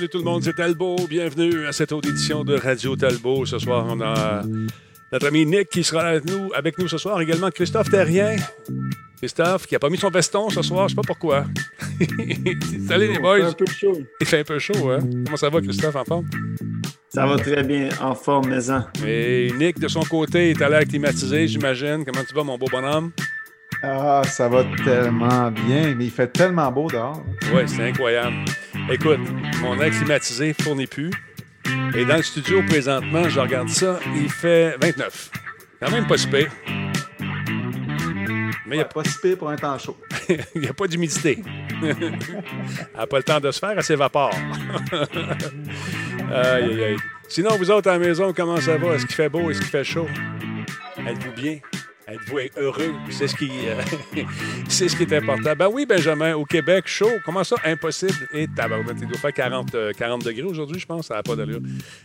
Salut tout le monde, c'est Talbot. Bienvenue à cette autre édition de Radio Talbot. Ce soir, on a notre ami Nick qui sera avec nous, avec nous ce soir. Également Christophe Terrien. Christophe qui n'a pas mis son veston ce soir, je sais pas pourquoi. Salut les boys. Il fait un peu chaud. Il fait un peu chaud, hein? Comment ça va, Christophe, en forme? Ça va très bien, en forme, maison. Et Nick, de son côté, est à l'air climatisé, j'imagine. Comment tu vas, mon beau bonhomme? Ah, ça va tellement bien, mais il fait tellement beau dehors. Oui, c'est incroyable. Écoute, mon air climatisé fournit plus. Et dans le studio, présentement, je regarde ça, il fait 29. Quand même pas si pire. Mais il n'y a pas si pire pour un temps chaud. il n'y a pas d'humidité. Elle n'a pas le temps de se faire, elle s'évapore. aïe, aïe, aïe. Sinon, vous autres à la maison, comment ça va? Est-ce qu'il fait beau? Est-ce qu'il fait chaud? Êtes-vous bien? Êtes-vous heureux? C'est ce, qui, euh, c'est ce qui est important. Ben oui, Benjamin, au Québec, chaud. Comment ça? Impossible. Et tabarouette, il doit faire 40, 40 degrés aujourd'hui, je pense. Ça n'a pas d'allure.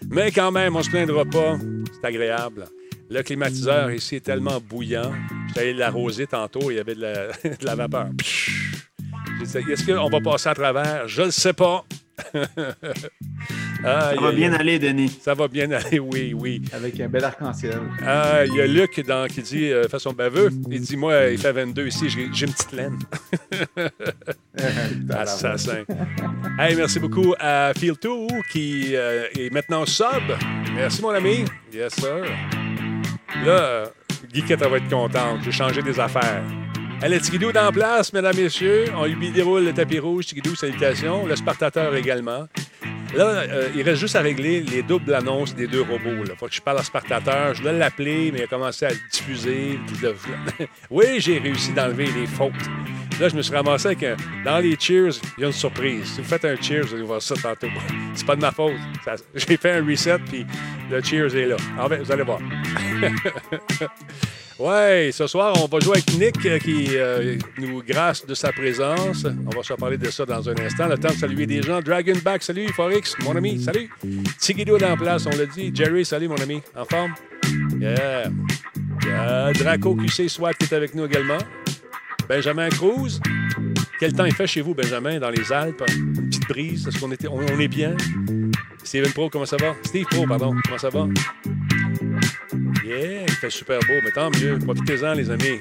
Mais quand même, on se plaindra pas. C'est agréable. Le climatiseur ici est tellement bouillant. J'étais allé l'arroser tantôt, il y avait de la, de la vapeur. Est-ce qu'on va passer à travers? Je ne sais pas. ah, ça va bien aller, Denis. Ça va bien aller, oui, oui. Avec un bel arc-en-ciel. Ah, il y a Luc dans, qui dit, euh, façon baveux, il dit Moi, il fait 22 ici, j'ai une petite laine. Assassin. hey, merci beaucoup à Feel2 qui euh, est maintenant sub. Merci, mon ami. Yes, sir. Là, Guiquette va être contente. J'ai changé des affaires. Allez, Tigidou dans place, mesdames, messieurs. On lui déroule le tapis rouge. Tigidou, salutations. Le Spartateur également. Là, euh, il reste juste à régler les doubles annonces des deux robots. Il faut que je parle à Spartateur. Je dois l'appeler, mais il a commencé à diffuser. oui, j'ai réussi d'enlever les fautes. Là, je me suis ramassé avec un... Dans les cheers, il y a une surprise. Si vous faites un cheers, vous allez voir ça tantôt. C'est pas de ma faute. J'ai fait un reset, puis le cheers est là. En fait, vous allez voir. Ouais, ce soir, on va jouer avec Nick euh, qui euh, nous grâce de sa présence. On va se parler de ça dans un instant. Le temps de saluer des gens. Dragonback, salut. Forex, mon ami, salut. Tigidou est en place, on l'a dit. Jerry, salut, mon ami. En forme? Yeah. Draco QC SWAT qui est avec nous également. Benjamin Cruz. Quel temps il fait chez vous, Benjamin, dans les Alpes? Petite brise, est-ce qu'on on, on est bien? Steven Pro, comment ça va? Steve Pro, pardon, comment ça va? Fait super beau, mais tant mieux. Profitez-en, les amis.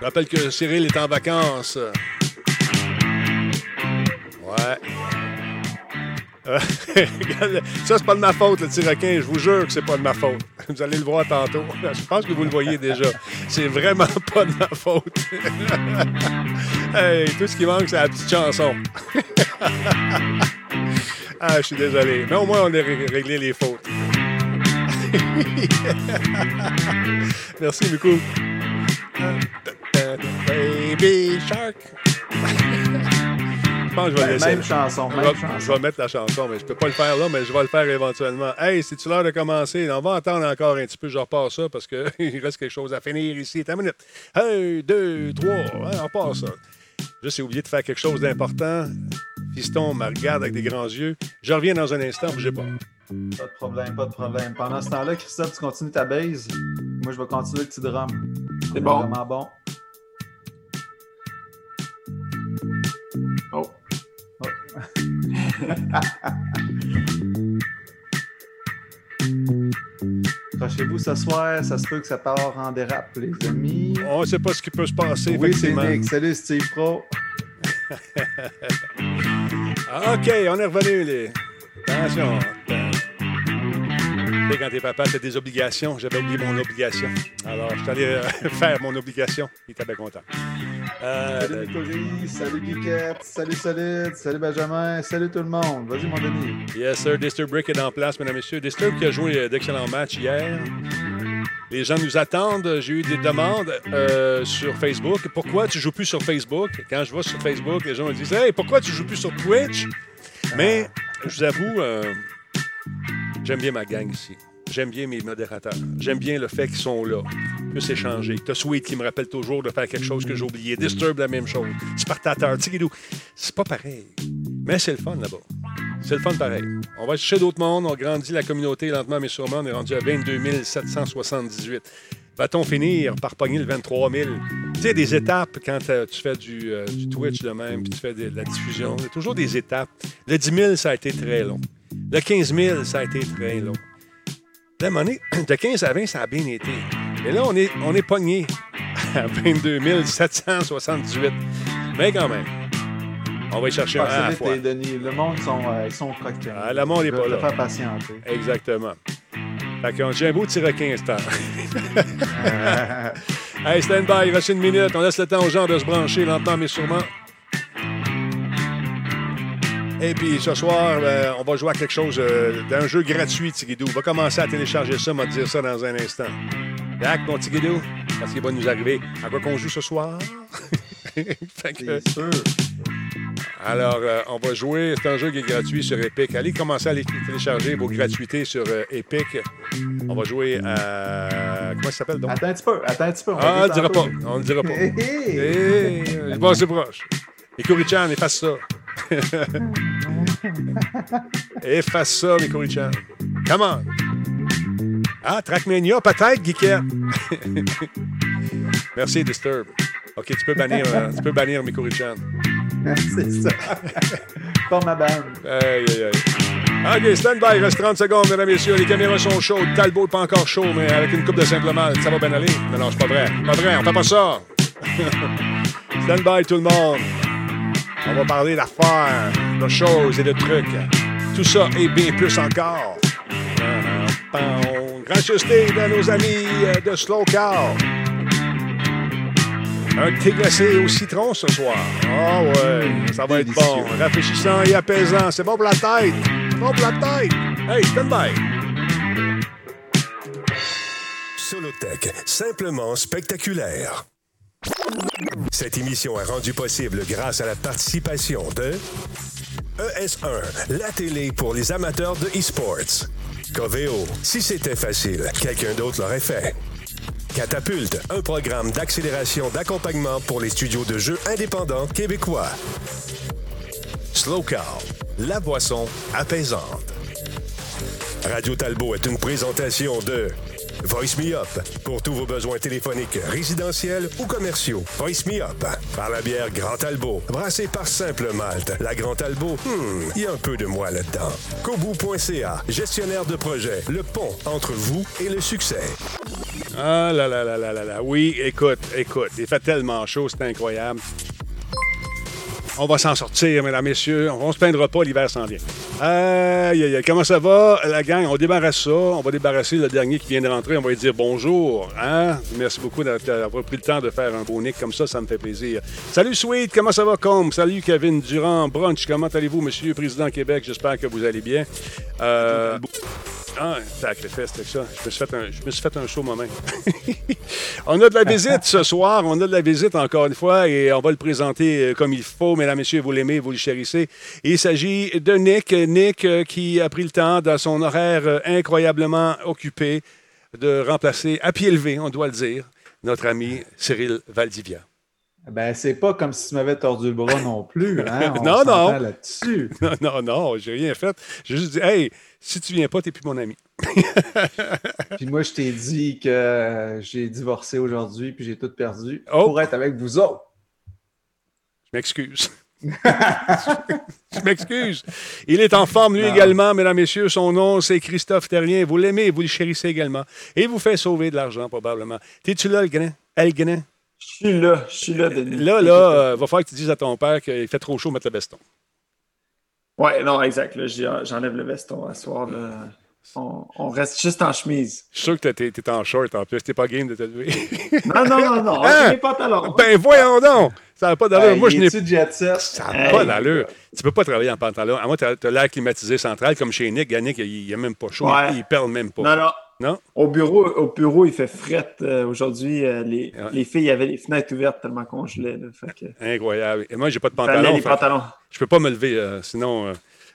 Je rappelle que Cyril est en vacances. Ouais. ça, c'est pas de ma faute, le tiraquin. Je vous jure que c'est pas de ma faute. Vous allez le voir tantôt. Je pense que vous le voyez déjà. C'est vraiment pas de ma faute. hey, tout ce qui manque, c'est la petite chanson. ah, je suis désolé. Mais au moins, on a réglé les fautes. Merci beaucoup. Baby Shark. je pense que je vais laisser. Même chanson, même je vais, chanson. Je vais mettre la chanson, mais je peux pas le faire là, mais je vais le faire éventuellement. Hey, c'est-tu l'heure de commencer? On va attendre encore un petit peu, je repars ça parce qu'il reste quelque chose à finir ici. T'as une minute. Un, deux, trois. Hein, on repart ça. Juste, j'ai oublié de faire quelque chose d'important. Fiston me regarde avec des grands yeux. Je reviens dans un instant, bougez pas. Pas de problème, pas de problème. Pendant ce temps-là, Christophe, tu continues ta base. Moi, je vais continuer le petit drum. C'est bon. Vraiment bon. Oh. oh. Accrochez-vous ce soir, ça se peut que ça part en dérape, les amis. On ne sait pas ce qui peut se passer. Oui, c'est Nick. Salut, Steve Pro. Ah, OK, on est revenu, les. Attention. Sais, quand t'es papa, t'as des obligations. J'avais oublié mon obligation. Alors, je suis allé euh, faire mon obligation. Il était bien content. Euh, salut Nicolas, salut Guiquette, salut Solide, salut Benjamin, salut tout le monde. Vas-y, mon Denis. Yes, sir. Disturb Brick est en place, mesdames et messieurs. Disturb qui a joué euh, d'excellents matchs hier. Les gens nous attendent. J'ai eu des demandes euh, sur Facebook. Pourquoi tu joues plus sur Facebook? Quand je vais sur Facebook, les gens me disent Hey, pourquoi tu joues plus sur Twitch? Mais je vous avoue, euh, j'aime bien ma gang ici. J'aime bien mes modérateurs. J'aime bien le fait qu'ils sont là. On peut s'échanger. T'as Sweet qui me rappelle toujours de faire quelque chose que j'ai oublié. Disturb, la même chose. Spartateur, Tigidou. C'est pas pareil. Mais c'est le fun là-bas. C'est le fun pareil. On va chercher d'autres mondes. On grandit la communauté lentement mais sûrement. On est rendu à 22 778. Va-t-on finir par pogner le 23 000? Tu sais, des étapes quand euh, tu fais du, euh, du Twitch de même, puis tu fais de, de la diffusion. Il y a toujours des étapes. Le 10 000, ça a été très long. Le 15 000, ça a été très long. La monnaie, de 15 à 20, ça a bien été. Mais là, on est, on est pogné à 22 778. Mais quand même, on va y chercher un à la fois. Denis. Le monde, sont, euh, ils sont croquants. Ah, le monde Ils est pas là. faire patienter. Exactement. Fait qu'on j'ai un beau tir à 15 temps. hey, stand by, il reste une minute. On laisse le temps aux gens de se brancher lentement mais sûrement. Et puis ce soir, euh, on va jouer à quelque chose euh, d'un jeu gratuit, Tigidou. On va commencer à télécharger ça, on va te dire ça dans un instant. Yac, mon Tigidou, parce qu'il va nous arriver. À quoi qu'on joue ce soir? Fait que- C'est sûr. alors, euh, on va jouer. C'est un jeu qui est gratuit sur Epic. Allez commencer à les télécharger vos gratuités sur euh, Epic. On va jouer à. Comment ça s'appelle donc? Attends un petit peu, attends un petit peu. Ah, on ne le dira pas. On ne le dira pas. Hé, hé. Eh, bon, c'est proche. Et Chan, efface ça. efface ça, mes Chan. Come on. Ah, Trackmania, peut-être, Geekette. Merci, Disturb. OK, tu peux bannir, euh, tu peux bannir mes Chan. C'est ça. Pas ma bande. Aïe, aïe, aïe. OK, stand by, reste 30 secondes, mesdames et messieurs. Les caméras sont chaudes. Talbot n'est pas encore chaud, mais avec une coupe de simple mal, ça va bien aller. Non, non, c'est pas vrai. Pas vrai, on fait pas ça. stand by, tout le monde. On va parler d'affaires, de choses et de trucs. Tout ça et bien plus encore. Gracieuseté de nos amis euh, de Slow Car. Un thé glacé au citron ce soir. Ah ouais, ça va être bon. Rafraîchissant et apaisant. C'est bon pour la tête. C'est bon pour la tête. Hey, stand by. Solotech, simplement spectaculaire. Cette émission est rendue possible grâce à la participation de ES1, la télé pour les amateurs de e-sports. Coveo, si c'était facile, quelqu'un d'autre l'aurait fait. Catapulte, un programme d'accélération d'accompagnement pour les studios de jeux indépendants québécois. Slow Car, la boisson apaisante. Radio Talbot est une présentation de Voice Me Up pour tous vos besoins téléphoniques, résidentiels ou commerciaux. Voice Me Up par la bière Grand Talbot, brassée par Simple Malte. La Grand Talbot, hmm, il y a un peu de moi là-dedans. Kobu.ca, gestionnaire de projet, le pont entre vous et le succès. Ah là là là là là là. Oui, écoute, écoute. Il fait tellement chaud, c'est incroyable. On va s'en sortir, mesdames, messieurs. On se plaindra pas, l'hiver s'en vient. Aïe, aïe, aïe. Comment ça va, la gang? On débarrasse ça. On va débarrasser le dernier qui vient de rentrer. On va lui dire bonjour. Hein? Merci beaucoup d'avoir pris le temps de faire un beau nick comme ça. Ça me fait plaisir. Salut, Sweet. Comment ça va, Combe? Salut, Kevin Durand. Brunch. Comment allez-vous, Monsieur Président Québec? J'espère que vous allez bien. Euh, ah, sacrifice, c'est ça. Je me, suis fait un, je me suis fait un show moi-même. on a de la visite ce soir. On a de la visite encore une fois et on va le présenter euh, comme il faut. Mesdames, Messieurs, vous l'aimez, vous le chérissez. Il s'agit de Nick. Nick euh, qui a pris le temps, dans son horaire euh, incroyablement occupé, de remplacer à pied levé, on doit le dire, notre ami Cyril Valdivia. Ben, c'est pas comme si tu m'avais tordu le bras non plus. Hein? On Non, non. là-dessus. Non, non, non, j'ai rien fait. J'ai juste dit, hey, si tu viens pas, t'es plus mon ami. Puis moi, je t'ai dit que j'ai divorcé aujourd'hui, puis j'ai tout perdu Oh. pour être avec vous autres. Je m'excuse. Je m'excuse. Il est en forme, lui Non. également, mesdames, messieurs. Son nom, c'est Christophe Terrien. Vous l'aimez, vous le chérissez également. Et il vous fait sauver de l'argent, probablement. T'es-tu là, le grain? El grain? Je suis là, je suis là, Denis. Là, là, euh, va falloir que tu dises à ton père qu'il fait trop chaud, mettre le veston. Ouais, non, exact. J'enlève le veston à soir. Là. On, on reste juste en chemise. Je suis sûr que t'es, t'es en short en plus. T'es pas game de te lever. Non, non, non, non. Hein? On les pantalons. ben, voyons donc! Ça n'a pas d'allure. Hey, Moi, je n'ai jet set? Ça n'a Hey. pas d'allure. Tu peux pas travailler en pantalon. À moi, tu as, l'air climatisé central, comme chez Nick. Yannick, il n'est même pas chaud. Ouais. Il, perd même pas. Non, non. Non? Au bureau, au bureau, il fait fret euh, aujourd'hui. euh, les, Ouais. les filles avaient les fenêtres ouvertes tellement qu'on gelait. Là, fait que, Incroyable. Et moi, j'ai pas de pantalon. les fait- pantalons. Je peux pas me lever, euh, sinon.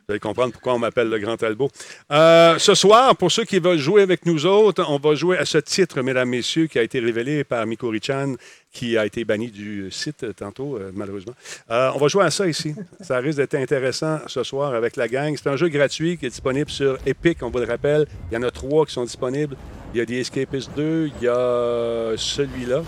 Vous allez comprendre pourquoi on m'appelle le Grand Talbot. Euh, ce soir, pour ceux qui veulent jouer avec nous autres, on va jouer à ce titre, mesdames, messieurs, qui a été révélé par Miko Richan, qui a été banni du site tantôt, euh, malheureusement. Euh, on va jouer à ça ici. Ça risque d'être intéressant ce soir avec la gang. C'est un jeu gratuit qui est disponible sur Epic, on vous le rappelle. Il y en a trois qui sont disponibles. Il y a The Escapist 2, il y a celui-là.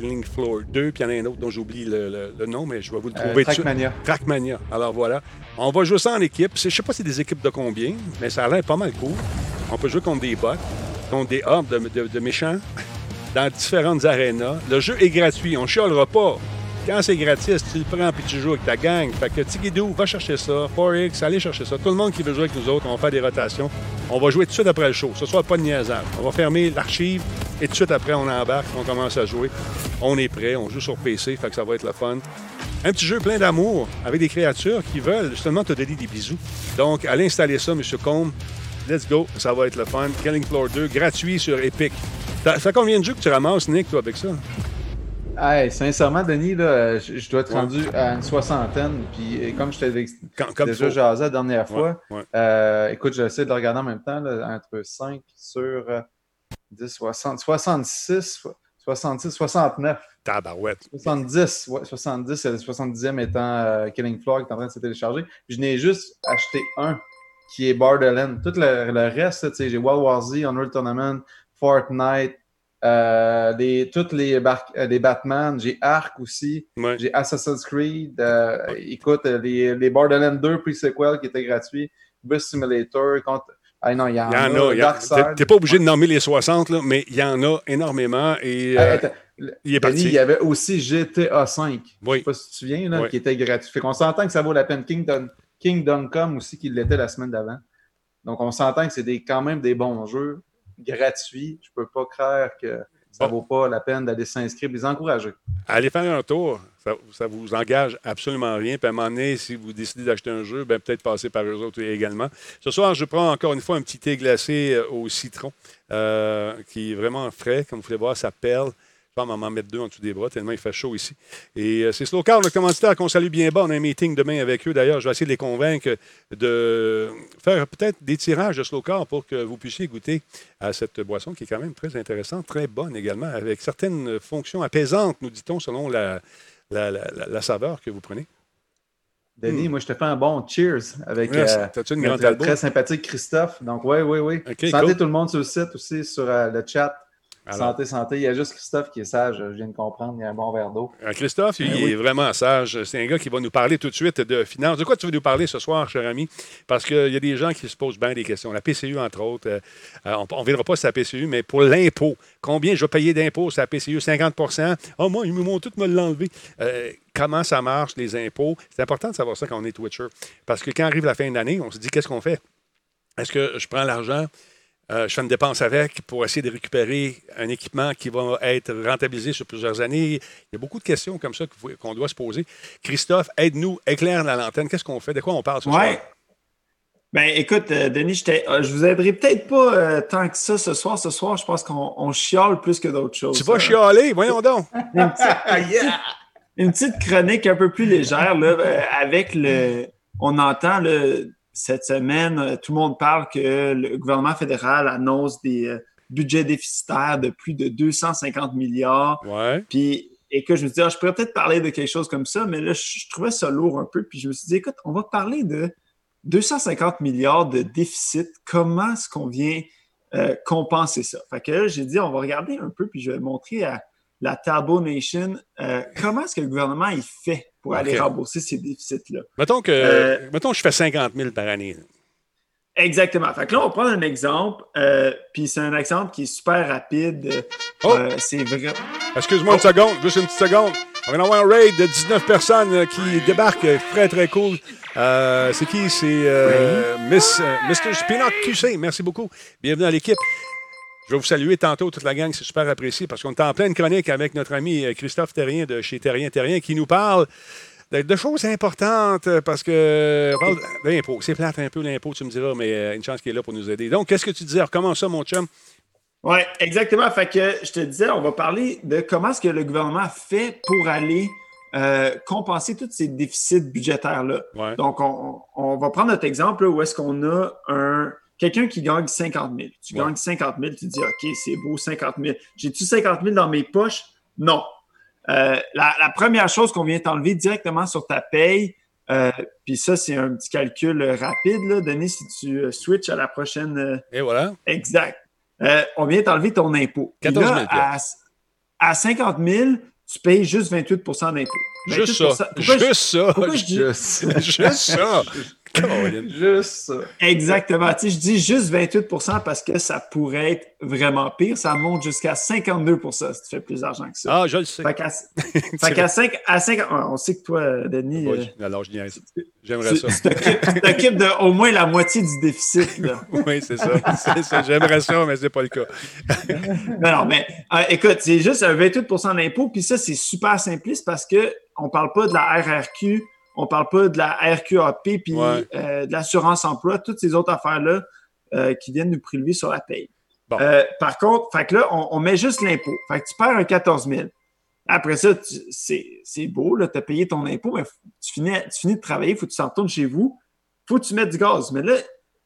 Killing Floor 2, puis il y en a un autre dont j'oublie le, le- le nom, mais je vais vous le Euh, trouver tout de suite. Trackmania. Trackmania. Alors voilà. On va jouer ça en équipe. Je sais pas si c'est des équipes de combien, mais ça a l'air pas mal cool. On peut jouer contre des bots, contre des hordes de, de- de méchants dans différentes arénas. Le jeu est gratuit. On chialera pas. Quand c'est gratis, tu le prends puis tu joues avec ta gang. Fait que Tigidou, va chercher ça. 4X, allez chercher ça. Tout le monde qui veut jouer avec nous autres, on va faire des rotations. On va jouer tout de suite après le show. Ce soir, pas de niaisage. On va fermer l'archive et tout de suite après, on embarque, on commence à jouer. On est prêt, on joue sur PC, fait que ça va être le fun. Un petit jeu plein d'amour avec des créatures qui veulent justement te donner des bisous. Donc, allez installer ça, M. Combe. Let's go, ça va être le fun. Killing Floor 2, gratuit sur Epic. Ça ça fait combien de jeux que tu ramasses, Nick, toi, avec ça? Hey, sincèrement, Denis, là, je, je dois être Ouais. rendu à une soixantaine. Puis comme je comme déjà jasé la dernière fois, Ouais, ouais. euh, écoute, j'essaie de le regarder en même temps, là, entre 5 sur euh, 10, 60, 66, 66, 69. Tabarouette. 70, ouais, 70, c'est le 70e étant euh, Killing Floor qui est en train de se télécharger. Puis je n'ai juste acheté un qui est Borderlands. Tout le, le reste, tu sais, j'ai World War Z, Unreal Tournament, Fortnite, euh, les, toutes les, euh, les Batman, j'ai Ark aussi, Ouais. j'ai Assassin's Creed, euh, écoute, les, les Borderlands 2 pre-sequel qui étaient gratuits, Bus Simulator, contre... Ah non, il y en, y en a. en- Darkseid. T'es pas obligé de nommer les 60, là, mais il y en a énormément. Et euh, attends, il est Denis, parti. il y avait aussi GTA 5. Je Oui. sais pas si tu te souviens, là, Oui. qui était gratuit. Fait qu'on s'entend que ça vaut la peine. Kingdom, Kingdom Come aussi, qui l'était la semaine d'avant. Donc, on s'entend que c'est quand même des bons jeux gratuits. Je peux pas croire que ça Bon. vaut pas la peine d'aller s'inscrire les encourager. Allez faire un tour. Ça, ça vous engage absolument rien. Puis à un moment donné, si vous décidez d'acheter un jeu, ben, peut-être passer par eux autres également. Ce soir, je prends encore une fois un petit thé glacé euh, au citron euh, qui est vraiment frais. Comme vous pouvez voir, ça perle. Je vais m'en mettre deux en dessous des bras tellement il fait chaud ici. Et euh, c'est Slow Car, le commanditaire qu'on salue bien bas. On a un meeting demain avec eux. D'ailleurs, je vais essayer de les convaincre de faire peut-être des tirages de Slow Car pour que vous puissiez goûter à cette boisson qui est quand même très intéressante, très bonne également, avec certaines fonctions apaisantes, nous dit-on, selon la, la, la- saveur que vous prenez. Denis, moi, je te fais un bon cheers avec Merci. euh, une grande très sympathique Christophe. Donc, oui, oui, oui. OK, santé cool. tout le monde sur le site aussi, sur euh, le chat. Alors. Santé, santé. Il y a juste Christophe qui est sage. Je viens de comprendre. Il y a un bon verre d'eau. Euh, Christophe, il Ben oui. est vraiment sage. C'est un gars qui va nous parler tout de suite de finances. De quoi tu veux nous parler ce soir, cher ami? Parce qu'il y a des gens qui se posent bien des questions. La PCU, entre autres, euh, euh, on ne verra pas sur la PCU, mais pour l'impôt, combien je vais payer d'impôts sur la PCU? 50% Oh, moi, ils m'ont tout me l'enlever. Euh, comment ça marche, les impôts? C'est important de savoir ça quand on est Twitcher. Parce que quand arrive la fin d'année, on se dit, qu'est-ce qu'on fait? Est-ce que je prends l'argent, euh, je fais une dépense avec pour essayer de récupérer un équipement qui va être rentabilisé sur plusieurs années? Il y a beaucoup de questions comme ça qu'on doit se poser. Christophe, aide-nous, éclaire la lanterne. Qu'est-ce qu'on fait? De quoi on parle ce soir? Ouais. Ben écoute, euh, Denis, j'étais- euh, je vous aiderai peut-être pas euh, tant que ça ce soir. Ce soir, je pense qu'on on chiale plus que d'autres choses. Tu vas Euh, chialer, voyons donc. une, petite, une petite chronique un peu plus légère là, euh, avec le. On entend le, cette semaine, euh, tout le monde parle que le gouvernement fédéral annonce des euh, budgets déficitaires de plus de 250 milliards. Ouais. Puis, et que je me dis, ah, je pourrais peut-être parler de quelque chose comme ça, mais là, je, je trouvais ça lourd un peu. Puis je me suis dit, écoute, on va parler de 250 milliards de déficit. Comment est-ce qu'on vient euh, compenser ça? Fait que là, j'ai dit, on va regarder un peu, puis je vais montrer à la Tabo Nation euh, comment est-ce que le gouvernement il fait pour aller rembourser ces déficits-là? Mettons que, Euh, mettons que je fais 50 000 par année. Exactement. Fait que là, on va prendre un exemple, euh, puis c'est un exemple qui est super rapide. Oh! C'est vrai. Excuse-moi une seconde, juste une petite seconde. On va avoir un raid de 19 personnes qui débarquent. Très, très cool. C'est qui? C'est Miss, Mr. Spinock QC. Merci beaucoup. Bienvenue à l'équipe. Je vais vous saluer tantôt, toute la gang. C'est super apprécié parce qu'on est en pleine chronique avec notre ami euh, Christophe Terrien de chez Terrien Terrien qui nous parle de, de choses importantes parce que on parle d'impôts. C'est plate un peu l'impôt, tu me diras, mais euh, une chance qu'il est là pour nous aider. Donc, qu'est-ce que tu disais? Comment ça, mon chum? Oui, exactement. Fait que je te disais, on va parler de comment est-ce que le gouvernement fait pour aller euh, compenser tous ces déficits budgétaires-là. Ouais. Donc, on, on va prendre notre exemple là, où est-ce qu'on a un quelqu'un qui gagne 50 000. Tu Ouais. gagnes 50 000, tu dis, OK, c'est beau, 50 000. J'ai-tu 50 000 dans mes poches? Non. Euh, la, la première chose qu'on vient t'enlever directement sur ta paye, euh, puis ça, c'est un petit calcul rapide, là, Denis, si tu euh, switches à la prochaine euh, Et voilà. Exact. On vient t'enlever ton impôt. Puis 14 000 là, à, à 50 000, tu payes juste 28% d'impôt. Juste 28 ça. Pourquoi je- Juste ça. pourquoi je dis- Juste, Juste ça. Juste ça. Exactement. Tu sais, je dis juste 28% parce que ça pourrait être vraiment pire. Ça monte jusqu'à 52% si tu fais plus d'argent que ça. Ah, je le sais. Fait qu'à fait qu'à 5, à 5, on sait que toi, Denis, euh, Oui, alors je niaise. J'aimerais tu ça. tu t'occupes tu t'occupes de au moins la moitié du déficit. Là. Oui, c'est ça. C'est ça. J'aimerais ça, mais c'est pas le cas. Non, non, mais euh, écoute, c'est juste un 28% d'impôt, puis ça, c'est super simpliste parce que on parle pas de la RRQ, on parle pas de la RQAP, puis Ouais. euh, de l'assurance emploi, toutes ces autres affaires-là euh, qui viennent nous prélever sur la paye. Bon. Euh, par contre, fait que là, on, on met juste l'impôt. Fait que tu perds un 14 000. Après ça, c'est beau, tu as payé ton impôt, mais tu finis, tu finis de travailler, il faut que tu t'en retournes chez vous, faut que tu mettes du gaz. Mais là,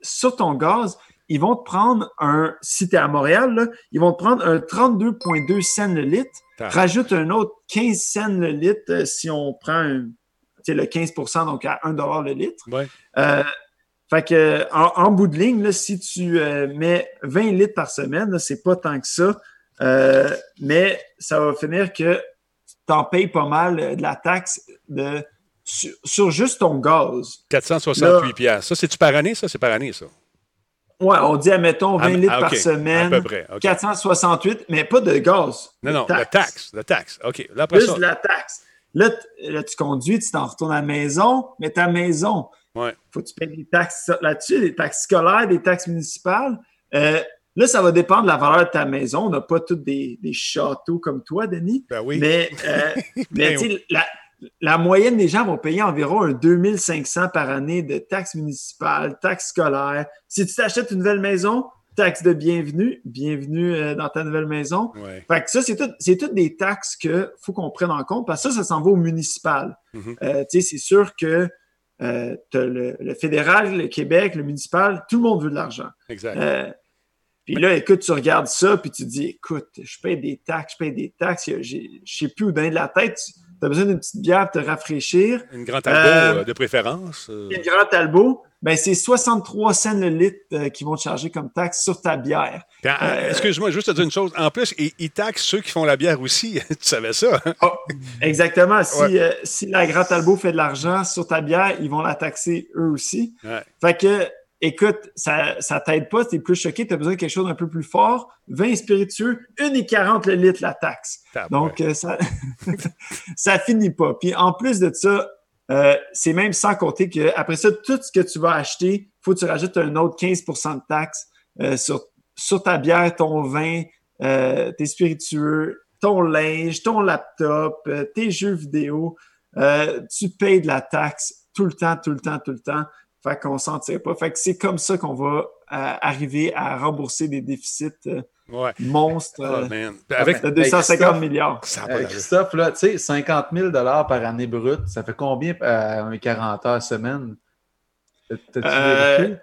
sur ton gaz, ils vont te prendre un, si tu es à Montréal, là, ils vont te prendre un 32,2 cents le litre, rajoute un autre 15 cents le litre euh, si on prend un, le 15% donc à 1 le litre. Ouais. Euh, fait que, en, en bout de ligne, là, si tu euh, mets 20 litres par semaine, c'est pas tant que ça, Euh, mais ça va finir que tu t'en payes pas mal de la taxe de, sur, sur juste ton gaz. 468 piastres. Ça, c'est-tu par année, ça? C'est par année, ça? Ouais, on dit, admettons, 20 Ah, litres ah, par semaine, À peu près. OK. 468, mais pas de gaz. Non, non, de la taxe. La taxe. OK. Là, après Plus ça. de la taxe. Là, là, tu conduis, tu t'en retournes à la maison, mais ta maison, Ouais. faut que tu payes des taxes là-dessus, des taxes scolaires, des taxes municipales. Euh, là, ça va dépendre de la valeur de ta maison. On n'a pas tous des, des châteaux comme toi, Denis. Ben oui. Mais, euh, mais Ben la, la moyenne des gens vont payer environ un 2500 par année de taxes municipales, taxes scolaires. Si tu t'achètes une nouvelle maison, taxe de bienvenue, bienvenue euh, dans ta nouvelle maison. Ouais. Fait que ça, c'est tout- c'est toutes des taxes qu'il faut qu'on prenne en compte parce que ça, ça s'en va au municipal. Mhm. Euh, tu sais, c'est sûr que euh, le, le fédéral, le Québec, le municipal, tout le monde veut de l'argent. Exact. Puis là, écoute, tu regardes ça, puis tu te dis, écoute, je paye des taxes, je paye des taxes, je sais plus où donner de la tête. Tu as besoin d'une petite bière pour te rafraîchir. Une grande albo euh, euh, de préférence. euh, Une grande Talbot, ben c'est 63 cents le litre euh, qu'ils vont te charger comme taxe sur ta bière. En- euh, Excuse-moi, juste te dire une chose. En plus, ils, ils taxent ceux qui font la bière aussi. tu savais ça? hein? Oh, exactement. Si, Ouais. si la Grand Talbot fait de l'argent sur ta bière, ils vont la taxer eux aussi. Ouais. Fait que, écoute, ça, ça t'aide pas, t'es plus choqué, t'as besoin de quelque chose d'un peu plus fort. Vin spiritueux, 1,40 le litre la taxe. Donc, euh, ça, ça finit pas. Puis en plus de ça, euh, c'est même sans compter que après ça, tout ce que tu vas acheter, faut que tu rajoutes un autre 15% de taxe euh, sur, sur ta bière, ton vin, tes spiritueux, ton linge, ton laptop, tes jeux vidéo. Tu payes de la taxe tout le temps, tout le temps, tout le temps. Fait qu'on s'en tire pas. Fait que c'est comme ça qu'on va euh, arriver à rembourser des déficits euh, Ouais. monstres Oh, euh, man. Avec de 250 Christophe, milliards. ça Euh. Christophe, là, tu sais, 50 000 par année brute, ça fait combien euh, un 40 heures semaine? T'as-tu Euh, vérifié?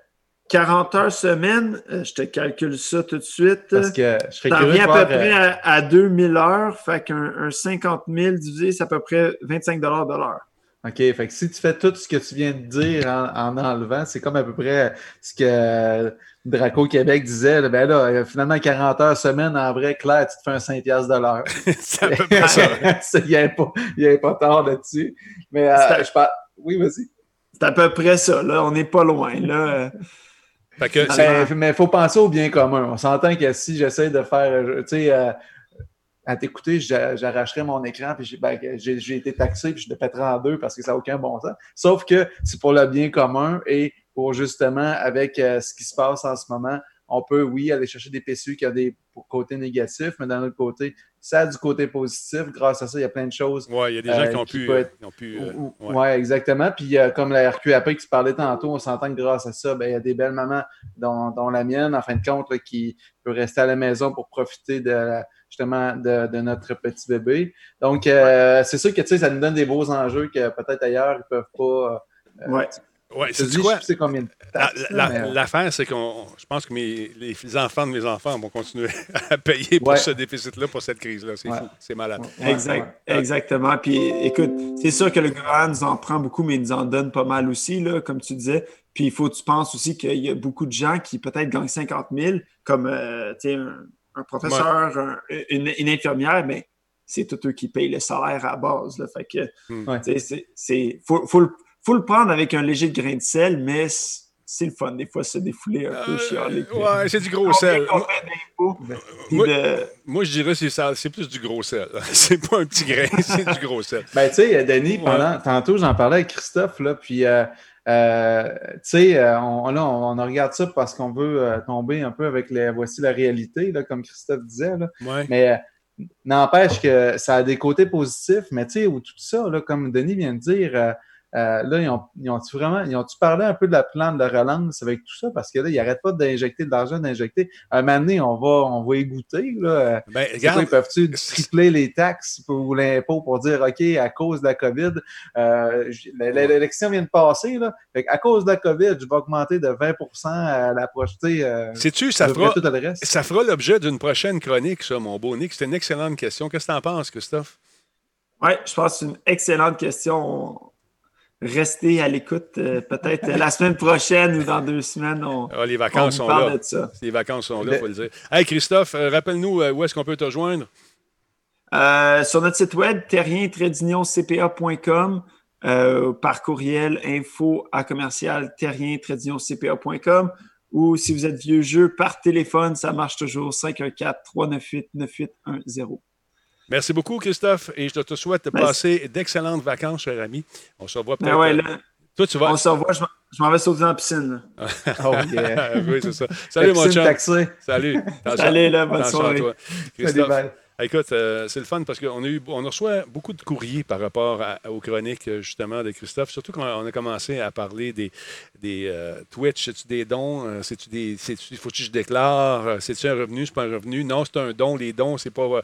40 heures semaine, je te calcule ça tout de suite. Parce que je serais Ça curieux à peu près à, à 2000 heures, fait qu'un un 50 000 divisé, c'est à peu près 25 de l'heure. OK, fait que si tu fais tout ce que tu viens de dire en, en enlevant, c'est comme à peu près ce que Draco Québec disait. là, ben là, finalement, 40 heures semaine, en vrai, clair, tu te fais un 5 piastres de l'heure. c'est à peu près ça. Il n'y avait, pas- pas tard là-dessus. Mais euh, je parle... Oui, vas-y. C'est à peu près ça, là. On n'est pas loin, là. Fait que c'est- Mais il faut penser au bien commun. On s'entend que si j'essaie de faire, tu sais, euh, à t'écouter, j'a- j'arracherais mon écran, puis j'ai ben, que été taxé, puis je le pèterais en deux parce que ça n'a aucun bon sens. Sauf que c'est pour le bien commun et pour justement, avec euh, ce qui se passe en ce moment, on peut, oui, aller chercher des PCU qui ont des côtés négatifs, mais d'un autre côté, ça a du côté positif. Grâce à ça, il y a plein de choses. Oui, il y a des gens euh, qui ont qui pu. être- qui ont pu, euh, Oui, ouais. exactement. Puis euh, comme la RQAP qui se parlait tantôt, on s'entend que grâce à ça, ben, il y a des belles mamans, dont, dont la mienne, en fin de compte, là, qui peut rester à la maison pour profiter de la- justement de, de notre petit bébé. Donc, euh, c'est sûr que tu sais, ça nous donne des beaux enjeux que peut-être ailleurs, ils peuvent pas. euh, Ouais. Ouais, dis, quoi? combien La- la- mais- L'affaire, c'est qu'on. Je pense que mes, les enfants de mes enfants vont continuer à payer pour Ouais. ce déficit-là, pour cette crise-là. C'est Ouais. fou. C'est malade. Ouais, Exact, ouais. Exactement. Puis écoute, c'est sûr que le gouvernement nous en prend beaucoup, mais il nous en donne pas mal aussi, là, comme tu disais. Puis il faut que tu penses aussi qu'il y a beaucoup de gens qui peut-être gagnent 50 000, comme euh, tu sais, un, un professeur, un- une, une infirmière, mais c'est tous eux qui payent le salaire à la base. Là. Fait que, Hmm. Ouais. c'est, faut, faut, le, faut le prendre avec un léger grain de sel, mais c'est le fun des fois se défouler un peu, Euh, chialer. puis- ouais, c'est du gros sel. moi- de- Moi, je dirais que c'est plus du gros sel. C'est pas un petit grain, c'est du gros sel. Ben, tu sais, Denis, Ouais. pendant, tantôt, j'en parlais avec Christophe, là, puis, euh, euh, tu sais, euh, on, là, on, on regarde ça parce qu'on veut euh, tomber un peu avec les, voici la réalité, là, comme Christophe disait, là. Ouais. Mais euh, n'empêche que ça a des côtés positifs, mais tu sais, ou tout ça, là, comme Denis vient de dire, euh, là, ils ont, ils ont-tu vraiment, ils ont-tu parlé un peu de la plan de la relance avec tout ça? Parce que là, ils n'arrêtent pas d'injecter de l'argent, d'injecter. À un moment donné, on va, on va égoutter, là. Ben, regarde, ils peuvent-tu tripler les taxes pour- ou l'impôt pour dire, OK, à cause de la COVID, euh, l'élection vient de passer, là. Fait à cause de la COVID, je vais augmenter de 20% à la prochaine. Euh, sais-tu, ça fera, tout le reste. ça fera l'objet d'une prochaine chronique, ça, mon beau Nick. C'est une excellente question. Qu'est-ce que t'en penses, Christophe? Oui, je pense que c'est une excellente question. Restez à l'écoute. euh, Peut-être la semaine prochaine ou dans deux semaines, on, Ah, les on vacances sont parle là. de ça. Les vacances sont là, il faut le dire. Hey, Christophe, euh, rappelle-nous euh, où est-ce qu'on peut te joindre? Euh, sur notre site web, terrien-cpa.com, euh, par courriel info à commercial terrien-cpa.com ou si vous êtes vieux jeu, par téléphone, ça marche toujours 514-398-9810. Merci beaucoup, Christophe, et je te souhaite de passer d'excellentes vacances, cher ami. On se revoit peut-être. Ben ouais, euh, là, Toi, tu vas. on se revoit, je m'en- vais sauter dans la piscine. Oh, yeah. oui, c'est ça. Salut, mon chum. taxé. Salut. Salut, là, bonne soirée. toi. Christophe. Écoute, euh, c'est le fun parce qu'on a eu, on reçoit beaucoup de courriers par rapport à- aux chroniques justement de Christophe. Surtout quand on a commencé à parler des, des euh, Twitch, c'est-tu des dons, c'est-tu des, faut-tu que je déclare, c'est-tu un revenu, c'est pas un revenu? Non, c'est un don. Les dons, c'est pas.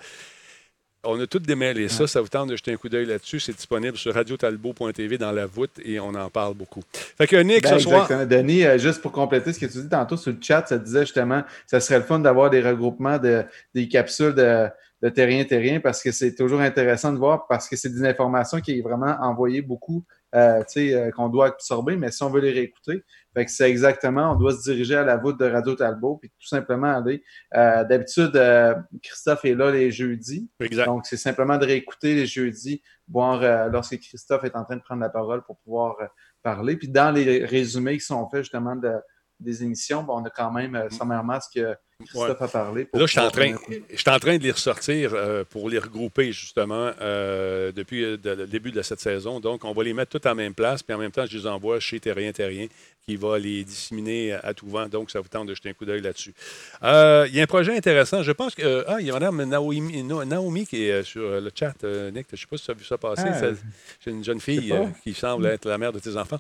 On a tout démêlé ça. Ça vous tente de jeter un coup d'œil là-dessus. C'est disponible sur radiotalbo.tv dans la voûte et on en parle beaucoup. Fait que Nick, Ben, ce soir. Denis, euh, juste pour compléter ce que tu dis tantôt sur le chat, ça disait justement, ça serait le fun d'avoir des regroupements de, des capsules de, de terrien-terrien parce que c'est toujours intéressant de voir parce que c'est des informations qui est vraiment envoyées beaucoup, euh, tu sais, euh, qu'on doit absorber, mais si on veut les réécouter, fait que c'est exactement, on doit se diriger à la voûte de Radio Talbot puis tout simplement aller. Euh, D'habitude, euh, Christophe est là les jeudis. Exact. Donc, c'est simplement de réécouter les jeudis, voir euh, lorsque Christophe est en train de prendre la parole pour pouvoir parler. Puis dans les résumés qui sont faits justement de- des émissions, bon, on a quand même euh, sommairement ce que Christophe a parlé. Là, je suis en train, je suis en train de les ressortir euh, pour les regrouper, justement, euh, depuis de- le début de cette saison. Donc, on va les mettre tous en même place, puis en même temps, je les envoie chez Terrien Terrien, qui va les disséminer à tout vent. Donc, ça vous tente de jeter un coup d'œil là-dessus. Euh, Il y a un projet intéressant. Je pense que. euh, ah, il y a Mme Naomi, Na- Naomi qui est euh, sur le chat, euh, Nick. Je ne sais pas si tu as vu ça passer. Ah, C'est une jeune fille qui semble être la mère de tes enfants.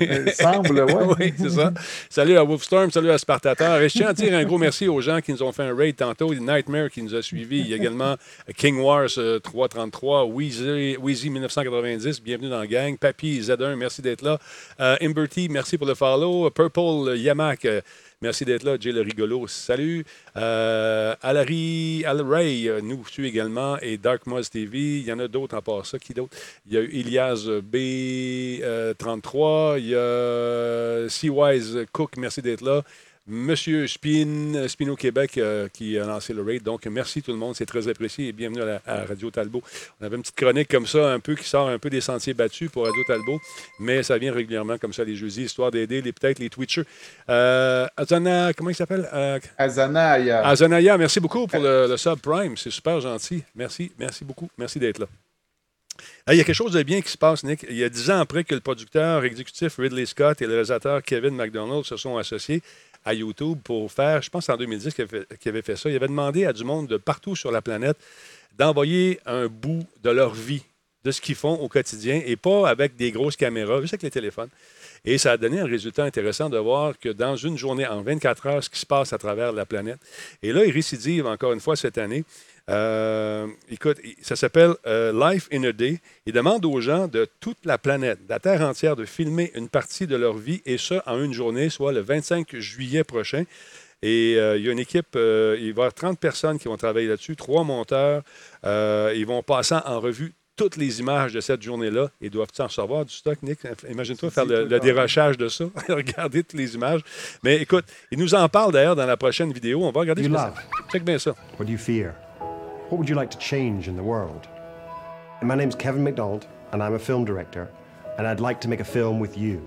Il semble, ouais. oui, c'est ça. Salut à Wolfstorm, salut à Spartateur. Et je tiens à dire un gros merci aux gens qui nous ont fait un raid tantôt. Nightmare qui nous a suivis. Il y a également King Wars euh, 333, Weezy, Weezy 1990, bienvenue dans la gang. Papy Z1, merci d'être là. Imberty, merci pour le follow. Purple Yamak, euh, Merci d'être là, Jay le rigolo. Salut. Euh, Alary, Alray euh, nous suit également et Dark Moz TV. Il y en a d'autres en part ça. Qui d'autre? Il y a Ilias B33. Il y a Seawise Cook. Merci d'être là. Monsieur Spin, Spino Québec euh, qui a lancé le raid. Donc, merci tout le monde. C'est très apprécié et bienvenue à, la- à Radio Talbot. On avait une petite chronique comme ça, un peu qui sort un peu des sentiers battus pour Radio Talbot, mais ça vient régulièrement comme ça les jeudis, histoire d'aider les peut-être les Twitchers. Euh, Azana, comment il s'appelle? Euh, Azanaya. Azanaya, merci beaucoup pour le, le sub Prime. C'est super gentil. Merci, merci beaucoup. Merci d'être là. Ah, Il y a quelque chose de bien qui se passe, Nick. Il y a dix ans après que le producteur exécutif Ridley Scott et le réalisateur Kevin McDonald se sont associés à YouTube pour faire, je pense en 2010 qu'il avait, avait fait ça. Il avait demandé à du monde de partout sur la planète d'envoyer un bout de leur vie, de ce qu'ils font au quotidien, et pas avec des grosses caméras, juste avec les téléphones. Et ça a donné un résultat intéressant de voir que dans une journée, en 24 heures, ce qui se passe à travers la planète. Et là, il récidive encore une fois cette année. Euh, écoute, ça s'appelle euh, Life in a Day. Il demande aux gens de toute la planète, de la Terre entière, de filmer une partie de leur vie, et ça en une journée, soit le 25 juillet prochain. Et euh, il y a une équipe, euh, il va y avoir 30 personnes qui vont travailler là-dessus, trois monteurs. Euh, ils vont passer en revue toutes les images de cette journée-là et doivent-ils en recevoir du stock, Nick? Imagine-toi faire le, le dérochage de ça, regarder toutes les images. Mais écoute, il nous en parle d'ailleurs dans la prochaine vidéo. On va regarder You ce que Check bien ça. What do you fear? What would you like to change in the world? My name's Kevin McDonald, and I'm a film director, and I'd like to make a film with you.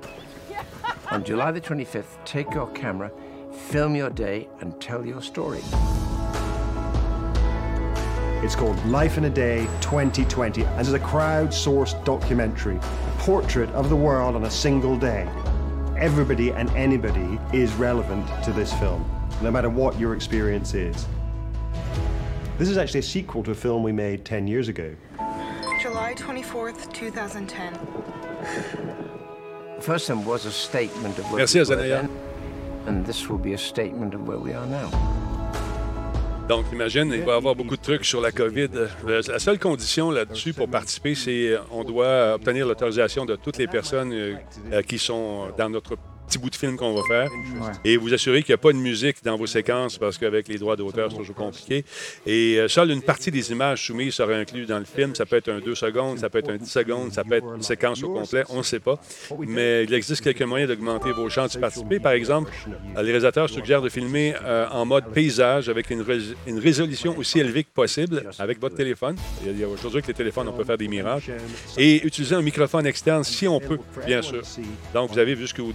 On July the 25th, take your camera, film your day, and tell your story. It's called Life in a Day 2020, and it's a crowd-sourced documentary, a portrait of the world on a single day. Everybody and anybody is relevant to this film, no matter what your experience is. This is actually a sequel to a film we made 10 years ago. July 24th, 2010. The first one was a statement of where Merci, we were Azanaya. then, and this will be a statement of where we are now. Donc, imagine, il va y avoir beaucoup de trucs sur la COVID. Euh, La seule condition là-dessus pour participer, c'est euh, on doit obtenir l'autorisation de toutes les personnes euh, qui sont dans notre petit bout de film qu'on va faire. Et vous assurer qu'il n'y a pas de musique dans vos séquences parce qu'avec les droits d'auteur, c'est toujours compliqué. Et euh, seule une partie des images soumises sera inclue dans le film. Ça peut être un 2 secondes, ça peut être un 10 secondes, ça peut être une séquence au complet, on ne sait pas. Mais il existe quelques moyens d'augmenter vos chances de participer. Par exemple, les réalisateurs suggèrent de filmer euh, en mode paysage avec une, rés- une résolution aussi élevée que possible avec votre téléphone. Il y a- aujourd'hui avec les téléphones, on peut faire des miracles. Et utiliser un microphone externe si on peut, bien sûr. Donc, vous avez jusqu'au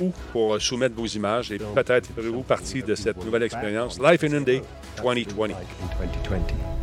2 août pour soumettre vos images et peut-être ferez-vous partie de cette nouvelle expérience. Life in a Day 2020. Like in 2020.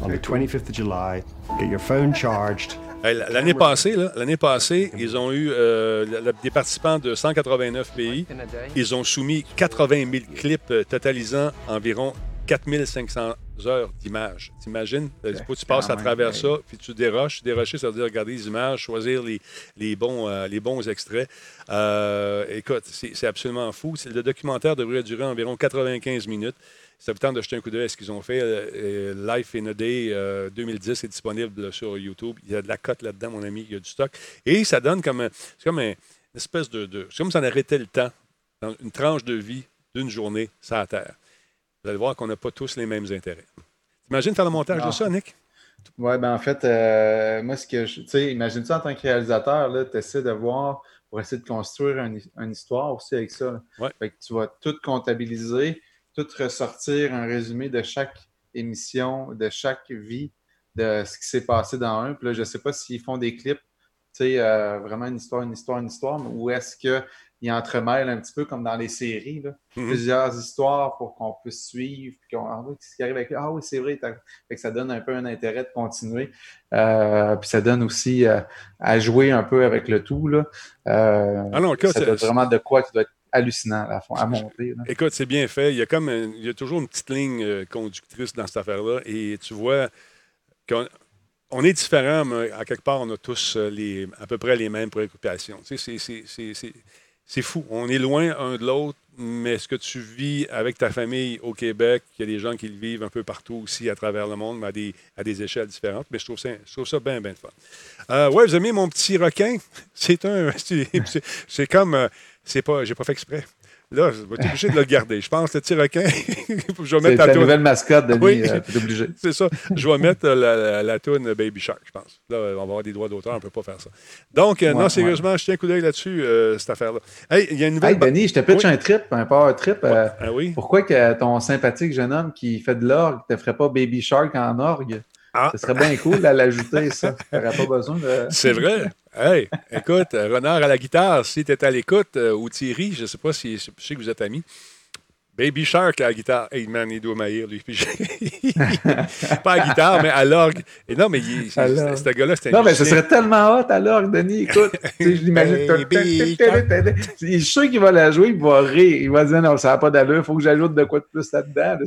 On the 25th of July, get your phone charged. L'année passée, l'année passée, ils ont eu euh, des participants de 189 pays. Ils ont soumis 80 000 clips euh, totalisant environ 4500 heures d'images. T'imagines? Il faut que tu passes à travers ouais. ça, puis tu déroches. Dérocher, ça veut dire regarder les images, choisir les, les bons, euh, les bons extraits. Euh, écoute, c'est absolument fou. Le documentaire devrait durer environ 95 minutes. Ça vous tente de jeter un coup d'œil à ce qu'ils ont fait. Euh, euh, Life in a Day euh, 2010 est disponible sur YouTube. Il y a de la cote là-dedans, mon ami. Il y a du stock. Et ça donne comme, c'est comme un- une espèce de... de- c'est comme si on arrêtait le temps dans une tranche de vie d'une journée sur la Terre. Vous allez voir qu'on n'a pas tous les mêmes intérêts. T'imagines faire le montage de Non. ça, Nick? Ouais, ben en fait, euh, moi, ce que je. Tu sais, imagine ça en tant que réalisateur, tu essaies de voir pour essayer de construire un- une histoire aussi avec ça. là. Ouais. Fait que tu vas tout comptabiliser, tout ressortir un résumé de chaque émission, de chaque vie, de ce qui s'est passé dans un. Puis là, je ne sais pas s'ils font des clips, tu sais, euh, vraiment une histoire, une histoire, une histoire, mais ou est-ce qu'ils entremêlent un petit peu comme dans les séries, là, Mhm. plusieurs histoires pour qu'on puisse suivre, puis qu'on ah oui, qu'est-ce qui arrive avec Ah oui, c'est vrai, fait que ça donne un peu un intérêt de continuer. Euh, puis ça donne aussi euh, à jouer un peu avec le tout. Là. Euh, Ah non, ça doit être vraiment de quoi qui doit être hallucinant à, fond, à monter. là. Écoute, c'est bien fait. Il y a comme un- il y a toujours une petite ligne conductrice dans cette affaire-là. Et tu vois qu'on on est différents, mais à quelque part, on a tous les, à peu près les mêmes préoccupations. Tu sais, c'est- c'est- fou. On est loin un de l'autre, mais ce que tu vis avec ta famille au Québec, il y a des gens qui le vivent un peu partout aussi à travers le monde, mais à des, échelles différentes. Mais je trouve ça, je trouve ça bien, bien fun. Euh, ouais, vous mis mon petit requin? C'est un. C'est comme. euh, c'est pas. J'ai pas fait exprès. Là, je vais être obligé de le garder. Je pense, le petit requin. Que je vais mettre la toune. nouvelle mascotte, Denis, Oui. euh, obligé. C'est ça. Je vais mettre euh, la, la, la toune Baby Shark, je pense. Là, on va avoir des droits d'auteur, on ne peut pas faire ça. Donc, euh, Ouais, non, sérieusement, je tiens un coup d'œil là-dessus, euh, cette affaire-là. Hey, il y a une nouvelle. Hey, Denis, je te pitch Oui. un trip, un power trip. euh, Ah oui? pourquoi que ton sympathique jeune homme qui fait de l'orgue ne te ferait pas Baby Shark en orgue? Ah. Ce serait bien cool à l'ajouter, ça. Tu n'aurais pas besoin de. C'est vrai. Hey, écoute, Renard à la guitare, si tu es à l'écoute, euh, ou Thierry, je ne sais pas si je sais que vous êtes amis. Baby Shark à la guitare. Hey man, il doit maillir, lui. Pas à la guitare, mais à l'orgue. Et non, mais il- c'est- À c'est- l'orgue. ce gars-là, c'était Non, mais ce serait tellement hot alors, Denis. Écoute, tu sais, je l'imagine. Je suis sûr qu'il va la jouer, il va rire. Il va dire non, ça n'a pas d'allure, il faut que j'ajoute de quoi de plus là-dedans.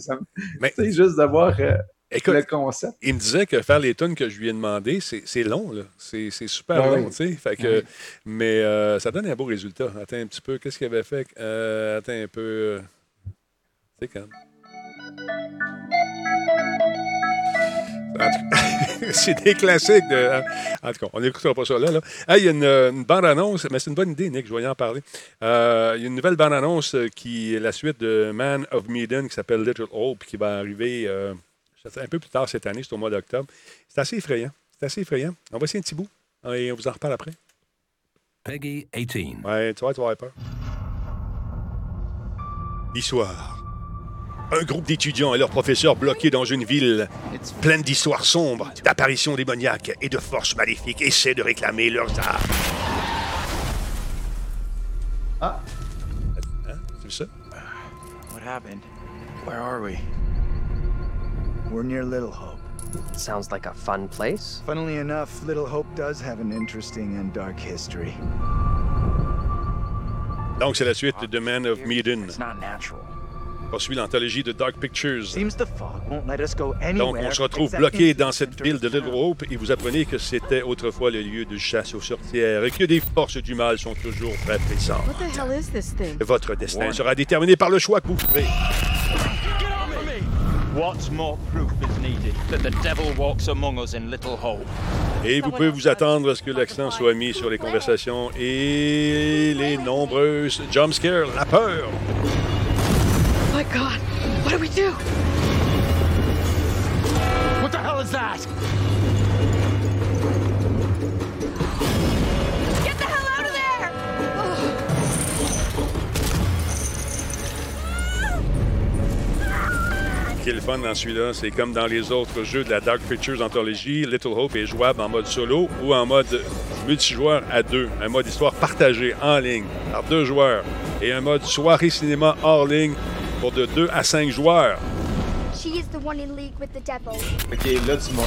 Mais- Tu sais, juste de voir euh, Écoute, le concept. il me disait que faire les tunes que je lui ai demandé, c'est long, là. C'est super Ouais, long, tu sais. Fait que, Mais euh, ça donne un beau résultat. Attends un petit peu. Qu'est-ce qu'il avait fait? Euh, attends un peu. euh, C'est quand? C'est des classiques. De... En tout cas, on n'écoutera pas ça là. là. Ah, il y a une, une bande-annonce, mais c'est une bonne idée, Nick, je vais y en parler. Euh, il y a une nouvelle bande-annonce euh, qui est la suite de Man of Medan qui s'appelle Little Hope, qui va arriver euh, un peu plus tard cette année, c'est au mois d'octobre. C'est assez effrayant. C'est assez effrayant. On va essayer un petit bout et on vous en reparle après. Peggy 18. Ouais, tu vois, tu vas avoir peur. L'histoire. Un groupe d'étudiants et leurs professeurs bloqués dans une ville pleine d'histoires sombres, d'apparitions démoniaques et de forces maléfiques essaient de réclamer leurs armes. Ah. Hein? Vu ça? What happened? Where are we? We're near Little Hope. Sounds like a fun place. Funnily enough, Little Hope does have an interesting and dark history. Donc, c'est la suite de Man of Medan. It's not natural. Poursuit l'anthologie de Dark Pictures. Seems the fog won't let us go Donc, anywhere. on se retrouve bloqué dans the cette ville of de Little. Hope et vous apprenez que c'était autrefois le lieu de chasse aux sorcières et que des forces du mal sont toujours très présentes. What the hell is this thing? Votre destin sera déterminé par le choix que vous ferez. Et vous pouvez vous attendre à ce que l'accent soit mis sur les conversations et les nombreuses jumpscares, la peur. Oh my god, what do we do? What the hell is that? Qui est le fun dans celui-là, c'est comme dans les autres jeux de la Dark Pictures Anthology, Little Hope est jouable en mode solo ou en mode multijoueur à deux, un mode histoire partagé en ligne par deux joueurs et un mode soirée cinéma hors ligne pour de 2 à 5 joueurs. She is the one in league with the devil. Ok, là, tu montes.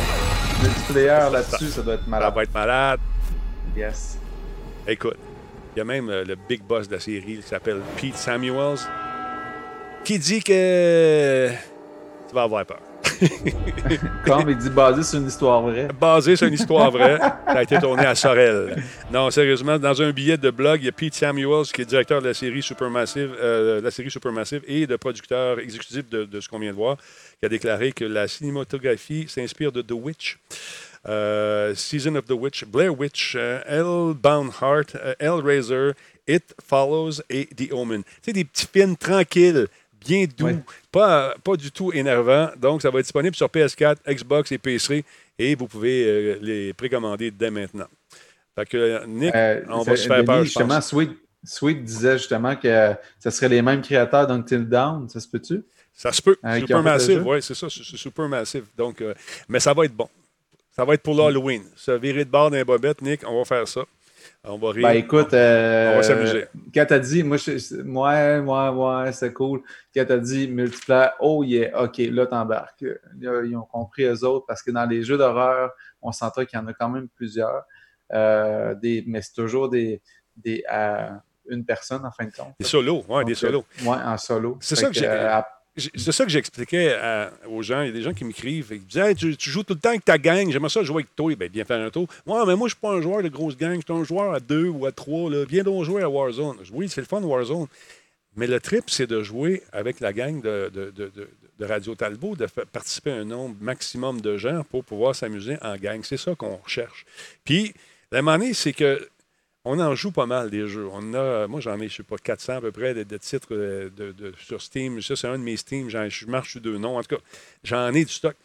Multiplayer là-dessus, ça doit être Ça malade. va être malade. Yes. Écoute, il y a même euh, le big boss de la série qui s'appelle Pete Samuels qui dit que tu vas avoir peur. Comme il dit basé sur une histoire vraie. Basé sur une histoire vraie, ça a été tourné à Sorel. Non, sérieusement, dans un billet de blog, il y a Pete Samuels qui est directeur de la série Supermassive, euh, la série Supermassive et de producteur exécutif de, de ce qu'on vient de voir, qui a déclaré que la cinématographie s'inspire de The Witch. euh, Season of the Witch, Blair Witch, euh, Hellbound Heart, euh, Hellraiser, It Follows et The Omen. Tu sais, des petits films tranquilles, bien doux, Ouais. pas, pas du tout énervants. Donc, ça va être disponible sur PS4, Xbox et PC et vous pouvez euh, les précommander dès maintenant. Fait que, euh, Nick, Euh, on va se faire Denis, peur, je justement, pense. Sweet, Sweet disait justement que ce serait les mêmes créateurs d'Until Down, ça se peut-tu? Ça se peut. Le Supermassive, jeu? oui, c'est ça, c'est Supermassive. Donc, euh, mais ça va être bon. Ça va être pour l'Halloween. Se virer de bord d'un bobette, Nick, on va faire ça. On va rire. Ben écoute, euh, On va s'amuser. Quand t'as dit, moi, je, ouais, ouais, ouais, c'est cool. Quand t'as dit multiplayer, oh yeah, ok, là t'embarques. Là, ils ont compris eux autres parce que dans les jeux d'horreur, on s'entend qu'il y en a quand même plusieurs. Euh, des, mais c'est toujours des, des euh, une personne en fin de compte. Des solos, ouais, Donc, des solos. euh, ouais, en solo. C'est ça que j'ai- euh, C'est ça que j'expliquais aux gens. Il y a des gens qui m'écrivent et qui disent tu, joues tout le temps avec ta gang, j'aimerais ça jouer avec toi. Ben, viens faire un tour. Ouais, mais moi, je suis pas un joueur de grosse gang, je suis un joueur à deux ou à trois. Là. Viens donc jouer à Warzone. Oui, c'est le fun, Warzone. Mais le trip, c'est de jouer avec la gang de, de, de- de- Radio Talbot, de participer à un nombre maximum de gens pour pouvoir s'amuser en gang. C'est ça qu'on recherche. Puis, la monnaie, c'est que on en joue pas mal des jeux. On a, moi, j'en ai, je sais pas, 400 à peu près de, titres euh, de, sur Steam. Ça, c'est un de mes Steam. Je marche sur deux noms. En tout cas, j'en ai du stock.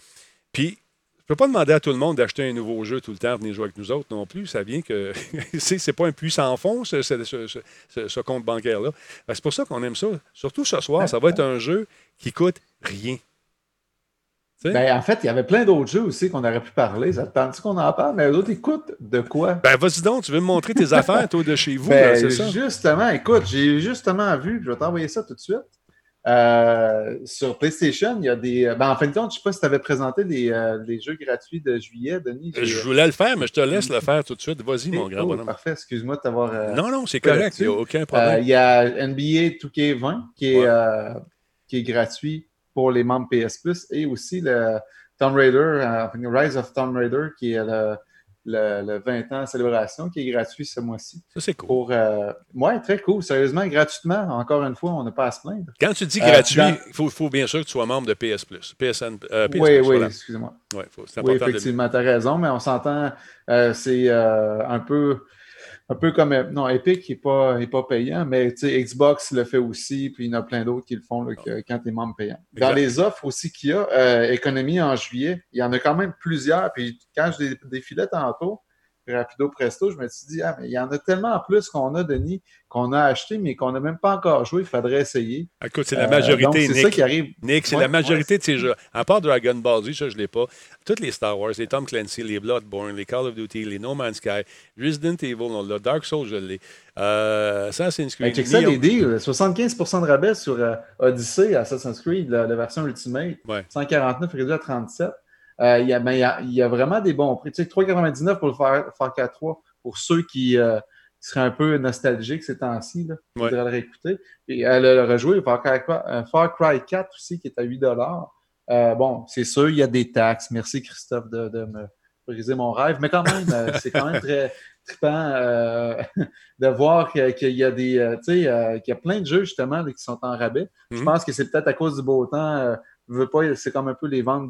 Puis, je peux pas demander à tout le monde d'acheter un nouveau jeu tout le temps, venir jouer avec nous autres non plus. Ça vient que c'est pas un puits sans fond, ce compte bancaire-là. Ben, C'est pour ça qu'on aime ça. Surtout ce soir, ça va être un jeu qui coûte rien. Ben, en fait, il y avait plein d'autres jeux aussi qu'on aurait pu parler. Ça te tente qu'on en parle? Mais eux autres écoutent de quoi? Ben, vas-y donc, tu veux me montrer tes affaires, toi, de chez vous, Ben, là, c'est ça? justement, écoute, j'ai justement vu, je vais t'envoyer ça tout de suite. Euh, sur PlayStation, il y a des. Ben, en fin de compte, je ne sais pas si tu avais présenté les, euh, les jeux gratuits de juillet, Denis. Je voulais le faire, mais je te laisse le faire tout de suite. Vas-y, mon grand Oh, bonhomme. Parfait, excuse-moi de t'avoir. euh, Non, non, c'est correct. Il n'y a aucun Euh, problème. Il y a NBA 2K20 qui est, euh, qui est gratuit pour les membres PS Plus et aussi le Tomb Raider, euh, Rise of Tomb Raider qui est le, le, le 20 ans célébration qui est gratuit ce mois-ci. Ça, c'est cool. Pour, euh, ouais, très cool. Sérieusement, gratuitement, encore une fois, on n'a pas à se plaindre. Quand tu dis Euh, gratuit, dans- il faut, faut bien sûr que tu sois membre de PS Plus. PSN, euh, PS Oui, Plus, oui, voilà. excusez-moi. Ouais, Oui, de- effectivement, tu as raison, mais on s'entend, c'est un peu. Un peu comme. euh, Non, Epic n'est pas, est pas payant, mais tu sais, Xbox le fait aussi, puis il y en a plein d'autres qui le font là, que- quand tu es membre payant. Dans Exact. les offres aussi qu'il y a, euh, économie en juillet, il y en a quand même plusieurs. Puis quand je dé- défilais tantôt, rapido presto, je me suis dit, ah, mais il y en a tellement plus qu'on a, Denis, qu'on a acheté, mais qu'on n'a même pas encore joué. Il faudrait essayer. Écoute, c'est la Euh, majorité, donc, c'est Nick. ça qui arrive. Nick, c'est Ouais, la majorité de ces jeux. À part Dragon Ball Z, ça, je ne l'ai pas. Toutes les Star Wars, les Tom Clancy, les Bloodborne, les Call of Duty, les No Man's Sky, Resident Evil, on l'a. Dark Souls, je l'ai. Euh, Assassin's Ben, Creed. check ça, les deals. 75% de rabais sur euh, Odyssey, Assassin's Creed, la, la version Ultimate. Ouais. 149 réduit à 37. Euh, Il y, a, ben, il y, a, il y a vraiment des bons prix. Tu sais, 3,99 pour le Far, Cry 3 pour ceux qui, euh, qui seraient un peu nostalgiques ces temps-ci. là. Il Ouais. faudrait le réécouter. Et euh, le, le rejouer, Far Cry, euh, Far Cry 4 aussi, qui est à 8 euh, Bon, c'est sûr, il y a des taxes. Merci Christophe de, de me briser mon rêve. Mais quand même, euh, c'est quand même très trippant euh, de voir qu'il y a des, euh, tu sais, euh, qu'il y a plein de jeux justement là, qui sont en rabais. Je Mhm. pense que c'est peut-être à cause du beau temps. Euh, veux pas, c'est comme un peu les ventes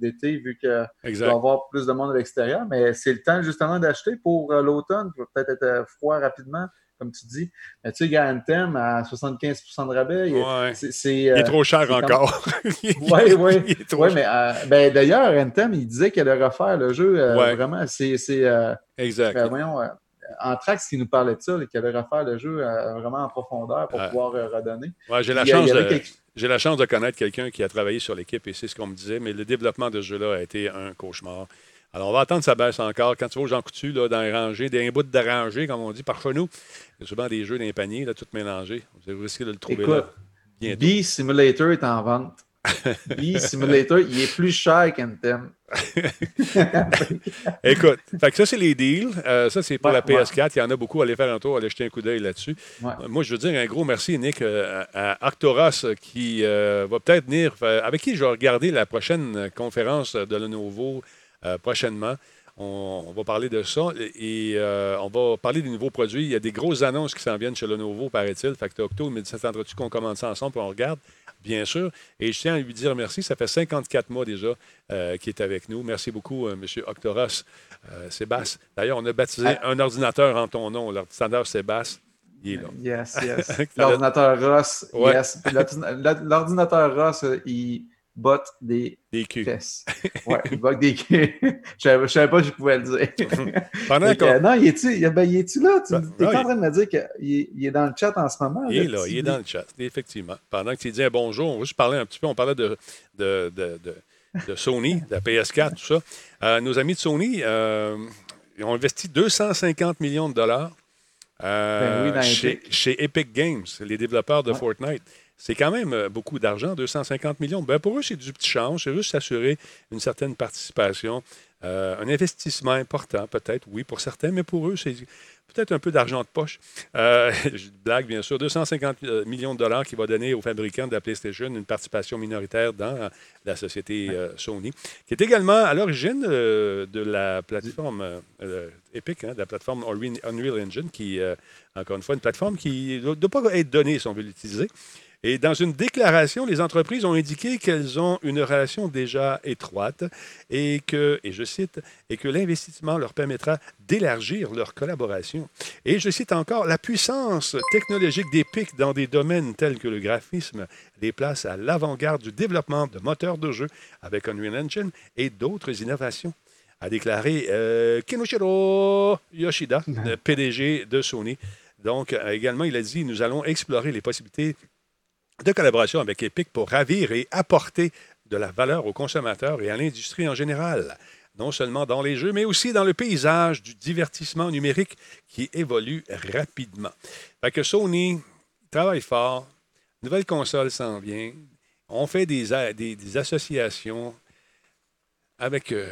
d'été vu que Exact. va y avoir plus de monde à l'extérieur, mais c'est le temps justement d'acheter pour euh, l'automne. Peut-être être euh, froid rapidement, comme tu dis. Mais tu sais, il y a Anthem à 75% de rabais. il- Ouais. Il est euh, trop cher encore. Oui, oui. Ouais, cher. mais euh, ben, d'ailleurs, Anthem, il disait qu'il allait refaire le jeu. euh, Ouais. Vraiment, c'est. c'est, euh, Exact. ben, voyons, euh, Anthrax qui nous parlait de ça, là, qu'il allait refaire le jeu euh, vraiment en profondeur pour Ouais. pouvoir euh, redonner. Ouais, j'ai la chance avait de. quelque- J'ai la chance de connaître quelqu'un qui a travaillé sur l'équipe et c'est ce qu'on me disait, mais le développement de ce jeu-là a été un cauchemar. Alors, on va attendre que ça baisse encore. Quand tu vas au Jean Coutu, là, dans les rangées, des bouts de rangées, comme on dit par chez nous, il y a souvent des jeux dans les paniers, là, tout mélangés. Vous risquez de le trouver Écoute, là. bientôt. Bee Simulator est en vente. Bee Simulator, il est plus cher qu'Anthem. Écoute, fait que ça, c'est les deals. Euh, ça, c'est pour Ouais, la PS4. Il y en a beaucoup. Allez faire un tour, allez jeter un coup d'œil là-dessus. Ouais. Euh, Moi, je veux dire un gros merci, Nick, euh, à euh, qui euh, va peut-être venir, avec qui je vais regarder la prochaine conférence de Lenovo euh, prochainement. On, on va parler de ça et euh, on va parler des nouveaux produits. Il y a des grosses annonces qui s'en viennent chez Lenovo, paraît-il. Fait que Octo, mais ça t'attendras-tu qu'on commande ça ensemble et on regarde? Bien sûr. Et je tiens à lui dire merci. Ça fait 54 mois déjà euh, qu'il est avec nous. Merci beaucoup, euh, M. Octoros. Euh, Sébastien. D'ailleurs, on a baptisé Ah. un ordinateur en ton nom, l'ordinateur Sébastien. Il est là. Yes, yes. L'ordinateur Ross, Ouais. yes. L'ordinateur Ross, euh, il botte des, Des culs. fesses. Ouais, il botte des culs. Je savais, je savais pas que je pouvais le dire. Pendant euh, non, il est-tu il- ben, là? Tu Ben, es non, en il- train de me dire qu'il est, il est dans le chat en ce moment? Il est là, il est dans le chat, effectivement. Pendant que tu dis un bonjour, on va juste parler un petit peu. On parlait de, de, de, de- de Sony, de la PS4, tout ça. Euh, nos amis de Sony, euh, ils ont investi 250 millions de dollars euh, Ben oui, chez, Epic. chez Epic Games, les développeurs de Ouais. Fortnite. C'est quand même euh, beaucoup d'argent, 250 millions. Ben pour eux, c'est du petit change. C'est juste s'assurer une certaine participation. Euh, un investissement important, peut-être, oui, pour certains, mais pour eux, c'est peut-être un peu d'argent de poche. Euh, je blague, bien sûr. 250 euh, millions de dollars qui va donner aux fabricants de la PlayStation une participation minoritaire dans la société euh, Sony, qui est également à l'origine de la plateforme Epic, hein, de la plateforme Unreal Engine, qui, encore une fois, une plateforme qui ne doit pas être donnée si on veut l'utiliser. Et dans une déclaration, les entreprises ont indiqué qu'elles ont une relation déjà étroite et que, et je cite, et que l'investissement leur permettra d'élargir leur collaboration. Et je cite encore, la puissance technologique d'Epic dans des domaines tels que le graphisme les place à l'avant-garde du développement de moteurs de jeu avec Unreal Engine et d'autres innovations a déclaré euh, Kenoshiro Yoshida, PDG de Sony. Donc, euh, également, il a dit Nous allons explorer les possibilités de collaboration avec Epic pour ravir et apporter de la valeur aux consommateurs et à l'industrie en général, non seulement dans les jeux, mais aussi dans le paysage du divertissement numérique qui évolue rapidement. Fait Sony travaille fort. nouvelle console s'en vient. On fait des, associations avec euh,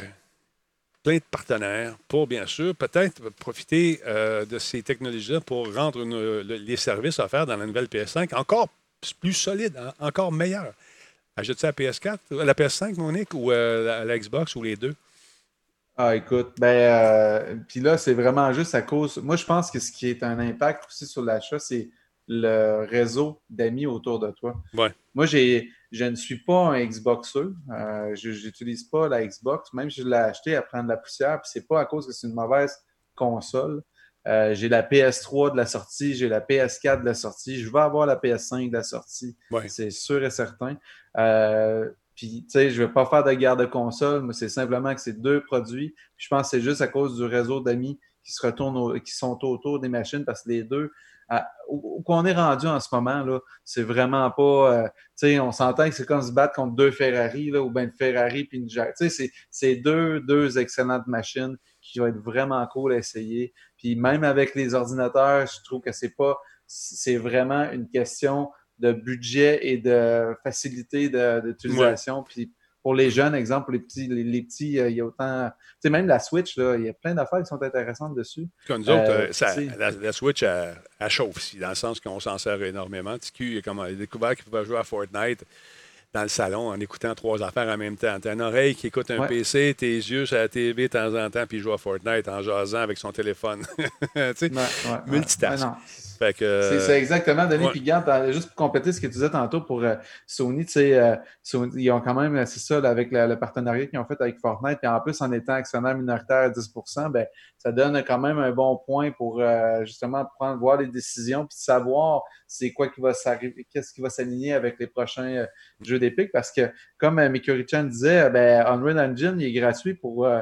plein de partenaires pour, bien sûr, peut-être profiter euh, de ces technologies-là pour rendre les services offerts dans la nouvelle PS5 encore plus solides, en- encore ça à la PS4, à la PS5, Monique, ou euh, la, Xbox, ou les deux? Ah, écoute, ben, euh, puis là, c'est vraiment juste à cause. Moi, je pense que ce qui est un impact aussi sur l'achat, c'est le réseau d'amis autour de toi. Ouais. Moi, j'ai, je ne suis pas un Xboxer. Euh, je n'utilise pas la Xbox, même si je l'ai acheté à prendre la poussière, puis c'est pas à cause que c'est une mauvaise console. Euh, j'ai la PS3 de la sortie, j'ai la PS4 de la sortie, je vais avoir la PS5 de la sortie, Ouais. c'est sûr et certain. Euh, puis, tu sais, je ne vais pas faire de guerre de console, mais c'est simplement que c'est deux produits. Je pense que c'est juste à cause du réseau d'amis qui se retournent, au- qui sont autour des machines parce que les deux, à- où, où qu'on est rendu en ce moment, là, c'est vraiment pas. euh, tu sais, on s'entend que c'est comme se battre contre deux Ferrari, là, ou bien une Ferrari puis une Jag. Tu sais, c'est- c'est deux, deux excellentes machines qui vont être vraiment cool à essayer. Puis même avec les ordinateurs, je trouve que c'est pas. C'est vraiment une question de budget et de facilité de- d'utilisation. Puis pour les jeunes, exemple, pour les petits, les, les petits, euh, il y a autant. Tu sais, même la Switch, là, il y a plein d'affaires qui sont intéressantes dessus. Comme nous autres, Euh, euh, ça- la, la Switch, elle, elle chauffe ici, dans le sens qu'on s'en sert énormément. A comme- il a découvert qu'il pouvait jouer à Fortnite dans le salon en écoutant trois affaires en même temps. T'as une oreille qui écoute un Ouais. PC, tes yeux sur la TV de temps en temps, puis joue à Fortnite en jasant avec son téléphone. Ouais, ouais, multitask. Euh, C'est exactement, Denis. ouais. Puis, dans- juste pour compléter ce que tu disais tantôt pour euh, Sony, tu sais, euh, Sony, ils ont quand même, c'est ça, là, avec le, le partenariat qu'ils ont fait avec Fortnite, et en plus, en étant actionnaire minoritaire à 10% ben, ça donne quand même un bon point pour euh, justement prendre, voir les décisions, puis savoir c'est quoi qui va s'arriver, qu'est-ce qui va s'aligner avec les prochains euh, jeux d'Epic. Parce que, comme euh, Mikuri-chan disait, euh, ben, Unreal Engine, il est gratuit pour euh,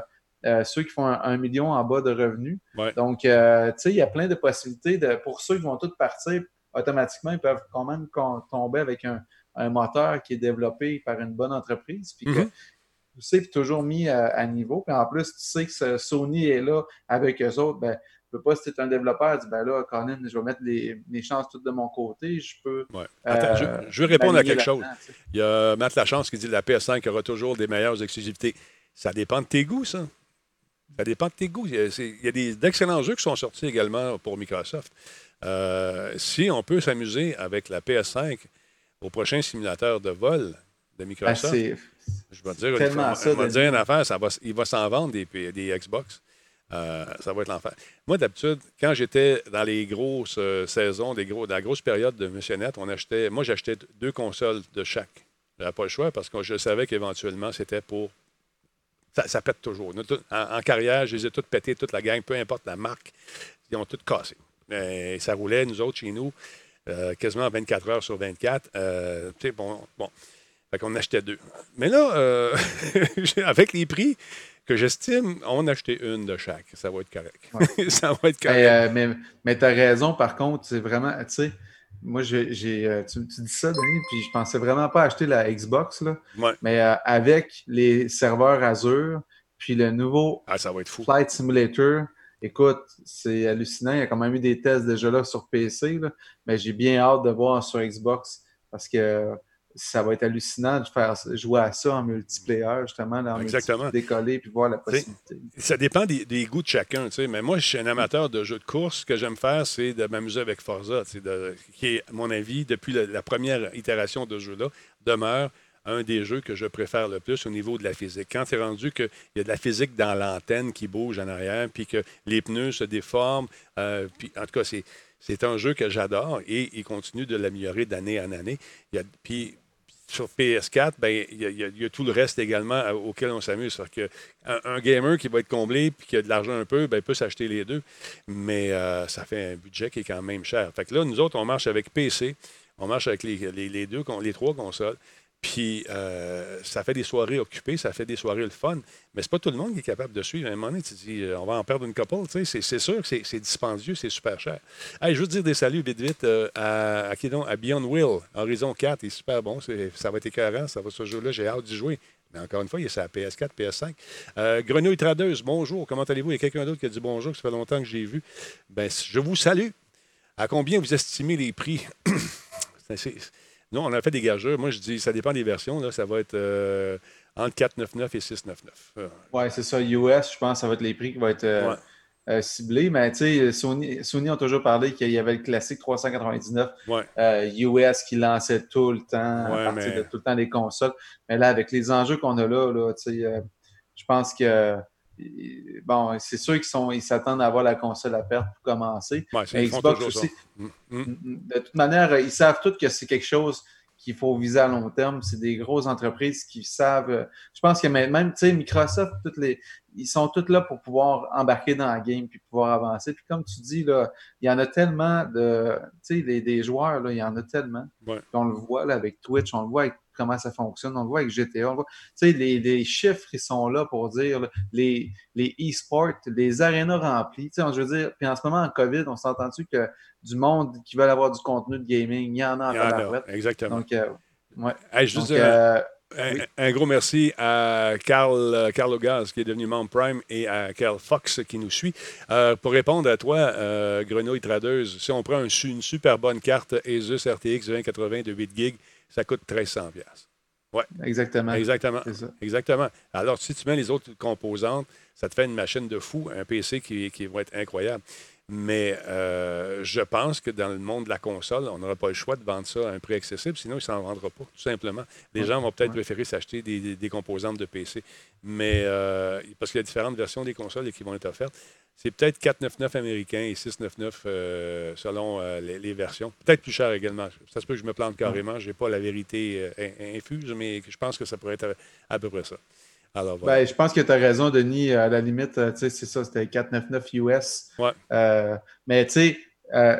ceux qui font un, un million en bas de revenus. Ouais. Donc, tu sais, il y a plein de possibilités. De, pour ceux qui vont tous partir, automatiquement, ils peuvent quand même tomber avec un, un moteur qui est développé par une bonne entreprise, puis sais, puis toujours mis à, à niveau. Puis en plus, tu sais que ce- Sony est là avec eux autres. Ben, peux pas, si tu es un développeur, dis, ben là, Conan, je vais mettre les, les chances toutes de mon côté. Je peux. Ouais. Attends, euh, je, je veux répondre à quelque chose. là-dedans, tu sais. Il y a Matt Lachance qui dit que la PS5 aura toujours des meilleures exclusivités. Ça dépend de tes goûts, ça. Ça dépend de tes goûts. Il y a, des, d'excellents jeux qui sont sortis également pour Microsoft. Euh, si on peut s'amuser avec la PS5 au prochain simulateur de vol de Ah, Microsoft, c'est je vais te dire, tellement je ça, vais te dire une affaire, ça va, il va s'en vendre des, des Xbox. Euh, ça va être l'enfer. Moi, d'habitude, quand j'étais dans les grosses euh, saisons, des dans la grosse période de Net, on achetait, moi, j'achetais deux consoles de chaque. Je n'avais pas le choix parce que je savais qu'éventuellement, c'était pour. Ça, pète toujours. En, carrière, je les ai toutes pétées, toute la gang, peu importe la marque, ils ont toutes cassé. Mais ça roulait, nous autres, chez nous, euh, quasiment 24 heures sur 24. Euh, bon, bon. Fait qu'on achetait deux. Mais là, avec les prix que j'estime, on en a acheté une de chaque. Ça va être correct. ça va être correct. Hey, euh, mais mais tu as raison, par contre, c'est vraiment, tu sais, moi, j'ai, j'ai, euh, tu, tu dis ça, Denis, puis je pensais vraiment pas acheter la Xbox, là, Ouais. mais euh, avec les serveurs Azure, puis le nouveau Ah, ça va être fou. Flight Simulator, écoute, c'est hallucinant. Il y a quand même eu des tests déjà là sur PC, là, mais j'ai bien hâte de voir sur Xbox parce que ça va être hallucinant de faire jouer à ça en multiplayer, justement, là, en Exactement. décoller puis voir la possibilité. Ça dépend des, des goûts de chacun, tu sais. Mais moi, je suis un amateur de jeux de course. Ce que j'aime faire, c'est de m'amuser avec Forza, tu sais, de- qui est, à mon avis, depuis la, la première itération de ce jeu-là, demeure un des jeux que je préfère le plus au niveau de la physique. Quand c'est rendu qu'il y a de la physique dans l'antenne qui bouge en arrière, puis que les pneus se déforment, euh, puis en tout cas, c'est, c'est un jeu que j'adore et il continue de l'améliorer d'année en année. Il y a, puis sur PS4, ben, il, y a, il y y a tout le reste également à- auquel on s'amuse. Un, gamer qui va être comblé puis qui a de l'argent un peu, ben, peut s'acheter les deux. Mais euh, ça fait un budget qui est quand même cher. Fait que là, nous autres, on marche avec PC, on marche avec les, les- deux, les trois consoles. Puis euh, ça fait des soirées occupées, ça fait des soirées le fun. Mais c'est pas tout le monde qui est capable de suivre. À un moment donné, tu te dis, euh, on va en perdre une couple. tu sais. C'est, sûr que c'est, dispendieux, c'est super cher. Hey, je veux dire des saluts vite, vite euh, à, qui donc? à Beyond Will. Horizon 4 il est super bon. Ça va être écœurant. Ça va, ce jeu-là, j'ai hâte d'y jouer. Mais encore une fois, il est sur la PS4, PS5. Euh, Grenouille Tradeuse, bonjour. Comment allez-vous? Il y a quelqu'un d'autre qui a dit bonjour, que ça fait longtemps que j'ai vu. Ben, je vous salue. À combien vous estimez les prix? C'est- Nous, on a fait des gageurs. Moi, je dis, ça dépend des versions. Là, ça va être euh, entre 499 et 699. Euh, Ouais, c'est ça. US, je pense, ça va être les prix qui vont être euh, Ouais. euh, ciblés. Mais tu sais, Sony, Sony ont toujours parlé qu'il y avait le classique 399 Ouais. euh, US qui lançait tout le temps, Ouais, à partir mais- de tout le temps des consoles. Mais là, avec les enjeux qu'on a là, là tu sais, je pense que bon, c'est sûr qu'ils sont, ils s'attendent à avoir la console à perte pour commencer. Ouais, Mais Xbox aussi, Mm, mm. de toute manière, ils savent tous que c'est quelque chose qu'il faut viser à long terme. C'est des grosses entreprises qui savent. euh, Je pense que même, même, tu sais, Microsoft, toutes les, ils sont tous là pour pouvoir embarquer dans la game puis pouvoir avancer. Puis comme tu dis, là, il y en a tellement de. Tu sais, des, des joueurs, là, il y en a tellement. Ouais. On le voit là, avec Twitch, on le voit avec comment ça fonctionne, on le voit avec GTA, on voit. Tu sais, les, les chiffres, ils sont là pour dire là, les, les e-sports, les arénas remplis. Tu sais, je veux dire, puis en ce moment, en COVID, on s'entend-tu que du monde qui veulent avoir du contenu de gaming, il y en a en exactement. Donc, euh, ouais. Hey, juste Donc, dire, euh, un, oui. un gros merci à Carl, euh, Carl Ogaz, qui est devenu membre Prime, et à Carl Fox, qui nous suit. Euh, pour répondre à toi, euh, Grenouille Tradeuse, si on prend un une super bonne carte Asus RTX 2080 de 8 GB, ça coûte 1300 pièces. Ouais. Exactement. Exactement. Exactement. Alors, si tu mets les autres composantes, ça te fait une machine de fou, un PC qui, qui va être incroyable. Mais euh, je pense que dans le monde de la console, on n'aura pas le choix de vendre ça à un prix accessible, sinon il ne s'en vendra pas, tout simplement. Les Ouais, gens vont peut-être ouais. préférer s'acheter des, des- des composantes de PC. Mais euh, parce qu'il y a différentes versions des consoles qui vont être offertes. C'est peut-être 499 américain et 699 euh, selon euh, les, les versions. Peut-être plus cher également. Ça se peut que je me plante carrément. Je n'ai pas la vérité in- infuse, mais je pense que ça pourrait être à, à peu près ça. Alors voilà. Ben, je pense que tu as raison, Denis. À la limite, euh, c'est ça, c'était 499 US. Ouais. Euh, mais tu sais, euh,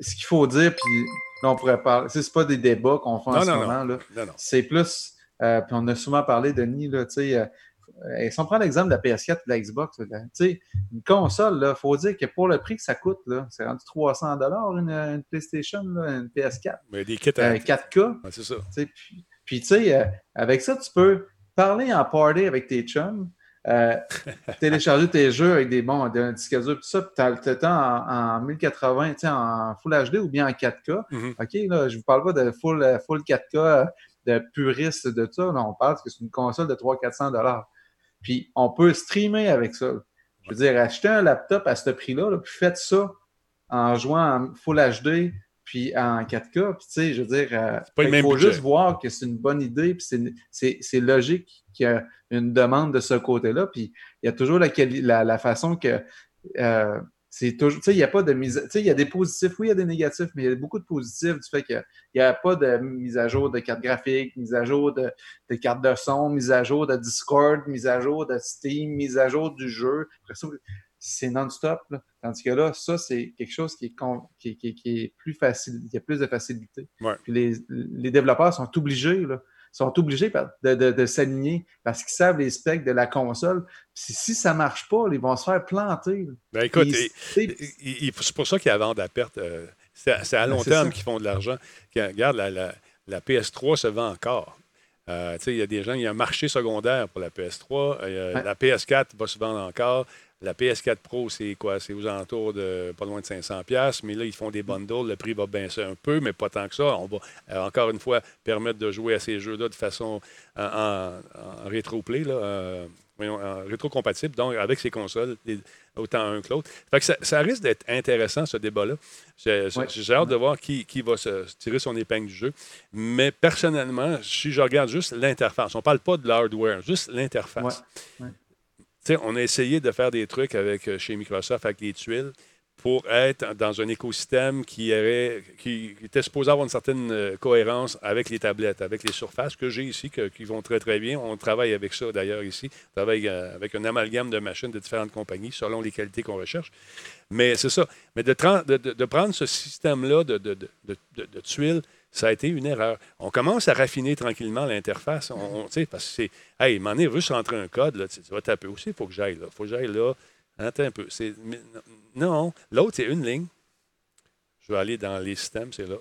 ce qu'il faut dire, puis là, on pourrait parler, c'est pas des débats qu'on fait en Non, ce non, moment. là. Non, non. C'est plus, euh, puis on a souvent parlé, Denis, là, tu sais, euh, euh, si on prend l'exemple de la PS4 et de la Xbox, sais, une console, il faut dire que pour le prix que ça coûte, là, c'est rendu 300 une, une PlayStation, là, une PS4. Mais des kits à- Euh, 4K. Ouais, c'est ça. Puis, puis, tu sais, euh, avec ça, tu peux parler en party avec tes chums, euh, télécharger tes jeux avec des bons un disque dur, tout ça, puis t'as le temps en, en 1080, tu sais, en Full HD ou bien en 4K. Mhm. OK, là, je vous parle pas de full, euh, full 4K, euh, de puriste de ça. Là, on parle que c'est une console de 300-400 dollars. Puis, on peut streamer avec ça. Je veux dire, achetez un laptop à ce prix-là, là, puis faites ça en jouant en Full HD puis en 4K. Puis, tu sais, je veux dire, euh, il faut budget. juste voir que c'est une bonne idée, puis c'est- c'est c'est logique qu'il y a une demande de ce côté-là. Puis, il y a toujours la, la, la façon que euh, c'est toujours, tu sais, il n'y a pas de mise, tu sais, il y a des positifs, oui, il y a des négatifs, mais il y a beaucoup de positifs du fait qu'il n'y a pas de mise à jour de carte graphique, mise à jour de, de carte de son, mise à jour de Discord, mise à jour de Steam, mise à jour du jeu. C'est non-stop. là. Tandis que là, ça, c'est quelque chose qui est, con- qui, qui est- qui est plus facile, qui a plus de facilité. Ouais. Puis les, les développeurs sont obligés, là, sont obligés de, de- de s'aligner parce qu'ils savent les specs de la console. Puis si ça ne marche pas, ils vont se faire planter. Ben, écoute, c'est pour ça qu'ils vendent à perte. euh, c'est à- long Ben, terme qu'ils font de l'argent. Regarde, la, la- la PS3 se vend encore. Euh, il y a des gens, il y a un marché secondaire pour la PS3. Euh, Ouais. La PS4 va se vendre encore. La PS4 Pro, c'est quoi? C'est aux alentours de pas loin de 500$. piastres, Mais là, ils font des bundles. Le prix va baisser un peu, mais pas tant que ça. On va, euh, encore une fois, permettre de jouer à ces jeux-là de façon en, en- en rétro-play, euh, voyons, en rétro-compatible, donc avec ces consoles, les- autant un que l'autre. Fait que ça, ça risque d'être intéressant, ce débat-là. J'ai Ouais. hâte de voir qui, qui va se se tirer son épingle du jeu. Mais personnellement, si je regarde juste l'interface, on ne parle pas de l'hardware, juste l'interface. Ouais. Ouais. On a essayé de faire des trucs avec, euh, chez Microsoft avec les tuiles pour être dans un écosystème qui, aurait, qui, était supposé avoir une certaine euh, cohérence avec les tablettes, avec les surfaces que j'ai ici, qui vont très, très bien. On travaille avec ça d'ailleurs ici. On travaille euh, avec un amalgame de machines de différentes compagnies selon les qualités qu'on recherche. Mais c'est ça. Mais de, de- prendre ce système-là de- de tuiles, ça a été une erreur. On commence à raffiner tranquillement l'interface. On, on- tu sais, parce que c'est. Hey, m'en est juste rentrer un code, là, tu, vas taper aussi, il faut que j'aille là. Il faut que j'aille là. Attends un peu. C'est- non, l'autre, c'est une ligne. Je vais aller dans les systèmes, c'est là.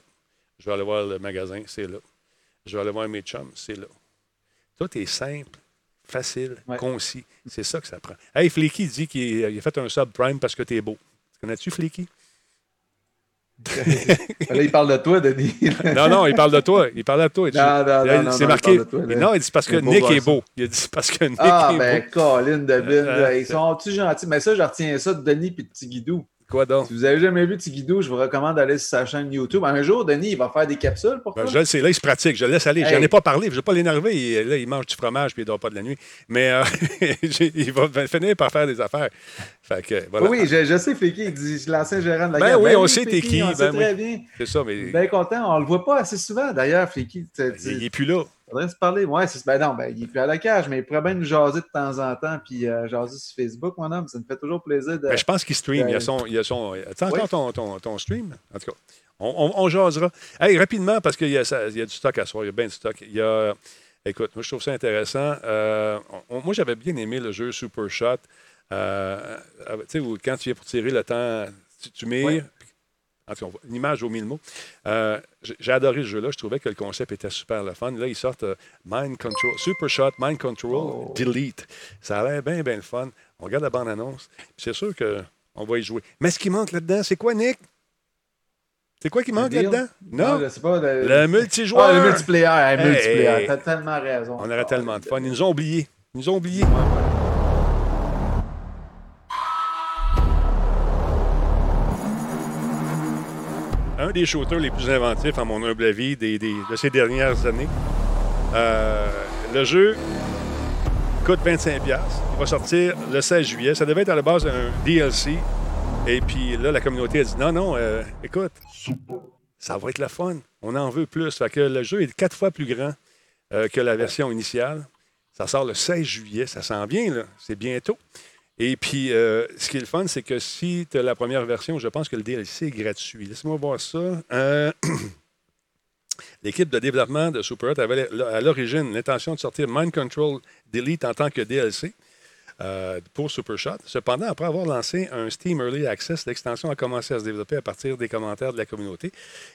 Je vais aller voir le magasin, c'est là. Je vais aller voir mes chums, c'est là. Tout est simple, facile, Ouais. concis. C'est ça que ça prend. Hey, Fleeky dit qu'il il a fait un subprime parce que t'es beau. Tu connais-tu Fleeky? Là, il parle de toi, Denis. non, non, il parle de toi. Il parle de toi. Non, non, non, non, C'est marqué. il toi, non, il dit parce que Nick est beau. Il dit parce que Nick Ah, est ben, beau. Colin, David, Euh, là, ils sont-tu gentils? Mais ça, je retiens ça de Denis et de Tigidou. Quoi donc? Si vous avez jamais vu Tigidou, je vous recommande d'aller sur sa chaîne YouTube. Un jour, Denis, il va faire des capsules pour Ben, je le sais, là, il se pratique. Je le laisse aller. J'en Hey. ai pas parlé. Je ne vais pas l'énerver. Là, il mange du fromage puis il ne dort pas de la nuit. Mais euh, il va finir par faire des affaires. Fait que, voilà. Oui, je, je sais, Flicky, il dit, l'ancien gérant de la Ben gare. oui, on sait t'es qui, On ben sait oui. très bien. C'est ça, mais Bien content. On le voit pas assez souvent, d'ailleurs, Flicky. Il n'est plus là. Faudrait se parler. Ouais, c'est ben non, ben, il est plus à la cage, mais il pourrait bien nous jaser de temps en temps, puis euh, jaser sur Facebook, mon homme. Ça me fait toujours plaisir de. Ben, je pense qu'il stream. Il y a son. Il y a son encore oui. ton, ton, ton stream? En tout cas, on, on, on jasera. Hey, rapidement, parce qu'il y, a ça- il y a du stock à soir. Il y a bien du stock. Il y a. Écoute, moi, je trouve ça intéressant. Euh, on- moi, j'avais bien aimé le jeu Super Shot. Euh, tu sais, quand tu viens pour tirer le temps, tu, tu mires. Ouais. En tout cas, on voit- une image aux mille mots. Euh, j'ai adoré ce jeu-là. Je trouvais que le concept était super le fun. Là, ils sortent euh, Mind Control, Super Shot, Mind Control, Oh. Delete. Ça a l'air bien, bien le fun. On regarde la bande-annonce. C'est sûr qu'on va y jouer. Mais ce qui manque là-dedans, c'est quoi, Nick? C'est quoi qui manque là-dedans? Non, Non? je sais pas. Le, Le multijoueur. Ah, le multiplayer. hey, Hey, multiplayer. T'as tellement raison. On aurait tellement de fun. Ils nous ont oubliés. Ils nous ont oubliés. Ouais, ouais. Un des shooters les plus inventifs, à mon humble avis, des- de ces dernières années. Euh, le jeu coûte 25$. Il va sortir le 16 juillet. Ça devait être à la base un DLC. Et puis là, la communauté a dit non, non, euh, écoute, ça va être le fun. On en veut plus. Que le jeu est quatre fois plus grand euh, que la version initiale. Ça sort le 16 juillet. Ça sent bien, là. C'est bientôt. Et puis, euh, ce qui est le fun, c'est que si tu as la première version, je pense que le DLC est gratuit. Laisse-moi voir ça. Euh, L'équipe de développement de Superhot avait à l'origine l'intention de sortir Mind Control Delete en tant que DLC euh, pour Supershot. Cependant, après avoir lancé un Steam Early Access, l'extension a commencé à se développer à partir des commentaires de la communauté.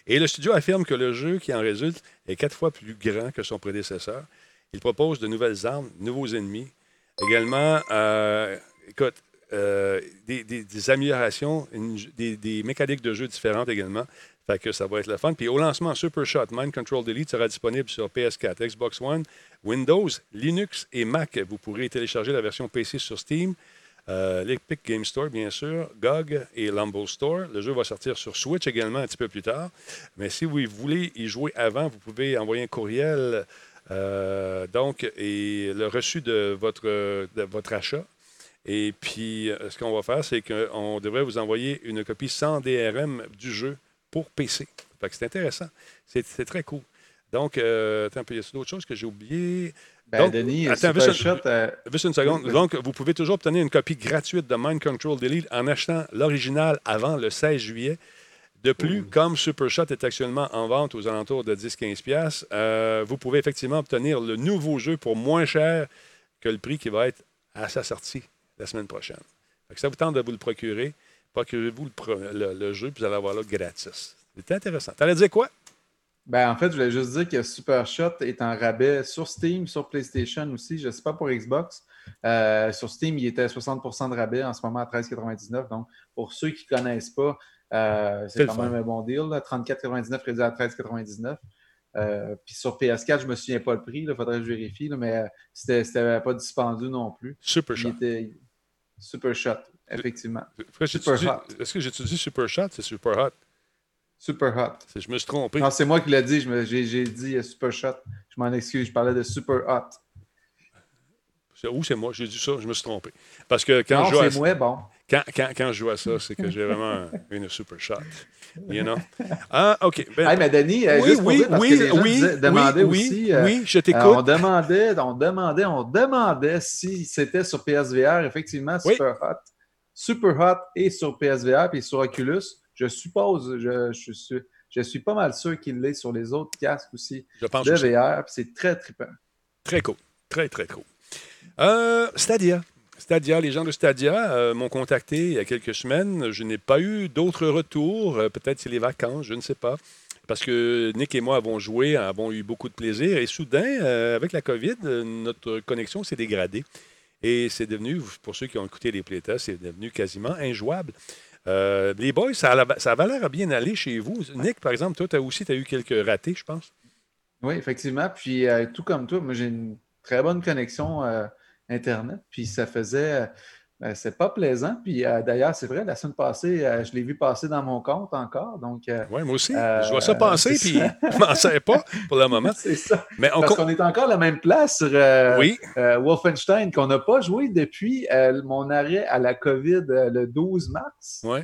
Et le studio affirme que le jeu qui en résulte est quatre fois plus grand que son prédécesseur. Il propose de nouvelles armes, nouveaux ennemis. Également, écoute, euh, des, améliorations, des, mécaniques de jeu différentes également. Ça va être le fun. Puis au lancement, Super Shot Mind Control Delete sera disponible sur PS4, Xbox One, Windows, Linux et Mac. Vous pourrez télécharger la version PC sur Steam, euh, l'Epic Game Store, bien sûr, GOG et l'Humble Store. Le jeu va sortir sur Switch également un petit peu plus tard. Mais si vous voulez y jouer avant, vous pouvez envoyer un courriel euh, donc, et le reçu de votre, de votre achat. Et puis, euh, ce qu'on va faire, c'est qu'on devrait vous envoyer une copie sans DRM du jeu pour PC. Fait que c'est intéressant. C'est très cool. Donc, euh, attends peu, y a d'autres choses que j'ai oubliées? Ben, Donc, Denis, attends, Super juste, Shot, euh, juste une seconde. Donc, vous pouvez toujours obtenir une copie gratuite de Mind Control Delete en achetant l'original avant le 16 juillet. De plus, comme Super Shot est actuellement en vente aux alentours de 10-15$, piastres, euh, vous pouvez effectivement obtenir le nouveau jeu pour moins cher que le prix qui va être à sa sortie la semaine prochaine. Que ça vous tente de vous le procurer. Procurez-vous le, pro- le- le jeu, puis vous allez avoir là gratis. C'est intéressant. T'allais dire quoi? Ben, en fait, je voulais juste dire que Super Shot est en rabais sur Steam, sur PlayStation aussi. Je ne sais pas pour Xbox. Euh, sur Steam, il était à 60% de rabais en ce moment à 13,99. Donc, pour ceux qui ne connaissent pas, euh, C'est quand fun. même un bon deal. là. 34,99 réduit à 13,99. Euh, puis sur PS4, je ne me souviens pas le prix. Il faudrait que je vérifie. là, mais c'était c'était pas dispendieux non plus. Super Il Shot. Super Shot, effectivement. Est-ce que j'ai dit Super Shot? C'est Super Hot. Super Hot. Je me suis trompé. Non, c'est moi qui l'ai dit. J'ai dit euh, Super Shot. Je m'en excuse. Je parlais de Super Hot. C'est- Ou c'est moi, j'ai dit ça, je me suis trompé. Parce que quand Non, je joue à c'est moi, bon. Quand, quand, quand je joue à ça, c'est que j'ai vraiment une super shot. You know? Ah, OK. Ben- Hey, mais Denis, euh, Oui, juste pour oui, dire, parce oui, que les gens oui, demandaient oui, aussi. euh, oui, je t'écoute. euh, on demandait, on demandait, on demandait si c'était sur PSVR, effectivement. Super Hot. Super Hot et sur PSVR puis sur Oculus. Je suppose, je, je suis, je suis pas mal sûr qu'il l'est sur les autres casques aussi Je pense de aussi. VR. puis c'est très trippant. Très cool. Très, très cool. Euh, Stadia. Stadia, les gens de Stadia euh, m'ont contacté il y a quelques semaines. Je n'ai pas eu d'autres retours. Euh, Peut-être c'est les vacances, je ne sais pas. Parce que Nick et moi avons joué, avons eu beaucoup de plaisir. Et soudain, euh, avec la COVID, notre connexion s'est dégradée. Et c'est devenu, pour ceux qui ont écouté les playtests, c'est devenu quasiment injouable. Les boys, ça a, à bien aller chez vous. Nick, par exemple, toi, aussi, tu as eu quelques ratés, je pense. Oui, effectivement. Puis, tout comme toi, moi, j'ai une très bonne connexion Internet. Puis, ça faisait. Ben, c'est pas plaisant. Puis d'ailleurs, c'est vrai, la semaine passée, je l'ai vu passer dans mon compte encore. Donc, oui, moi aussi. je vois ça passer, puis je m'en sais pas pour le moment. c'est ça. Mais on... Parce qu'on est encore à la même place sur Wolfenstein, qu'on n'a pas joué depuis mon arrêt à la COVID le 12 mars. Oui.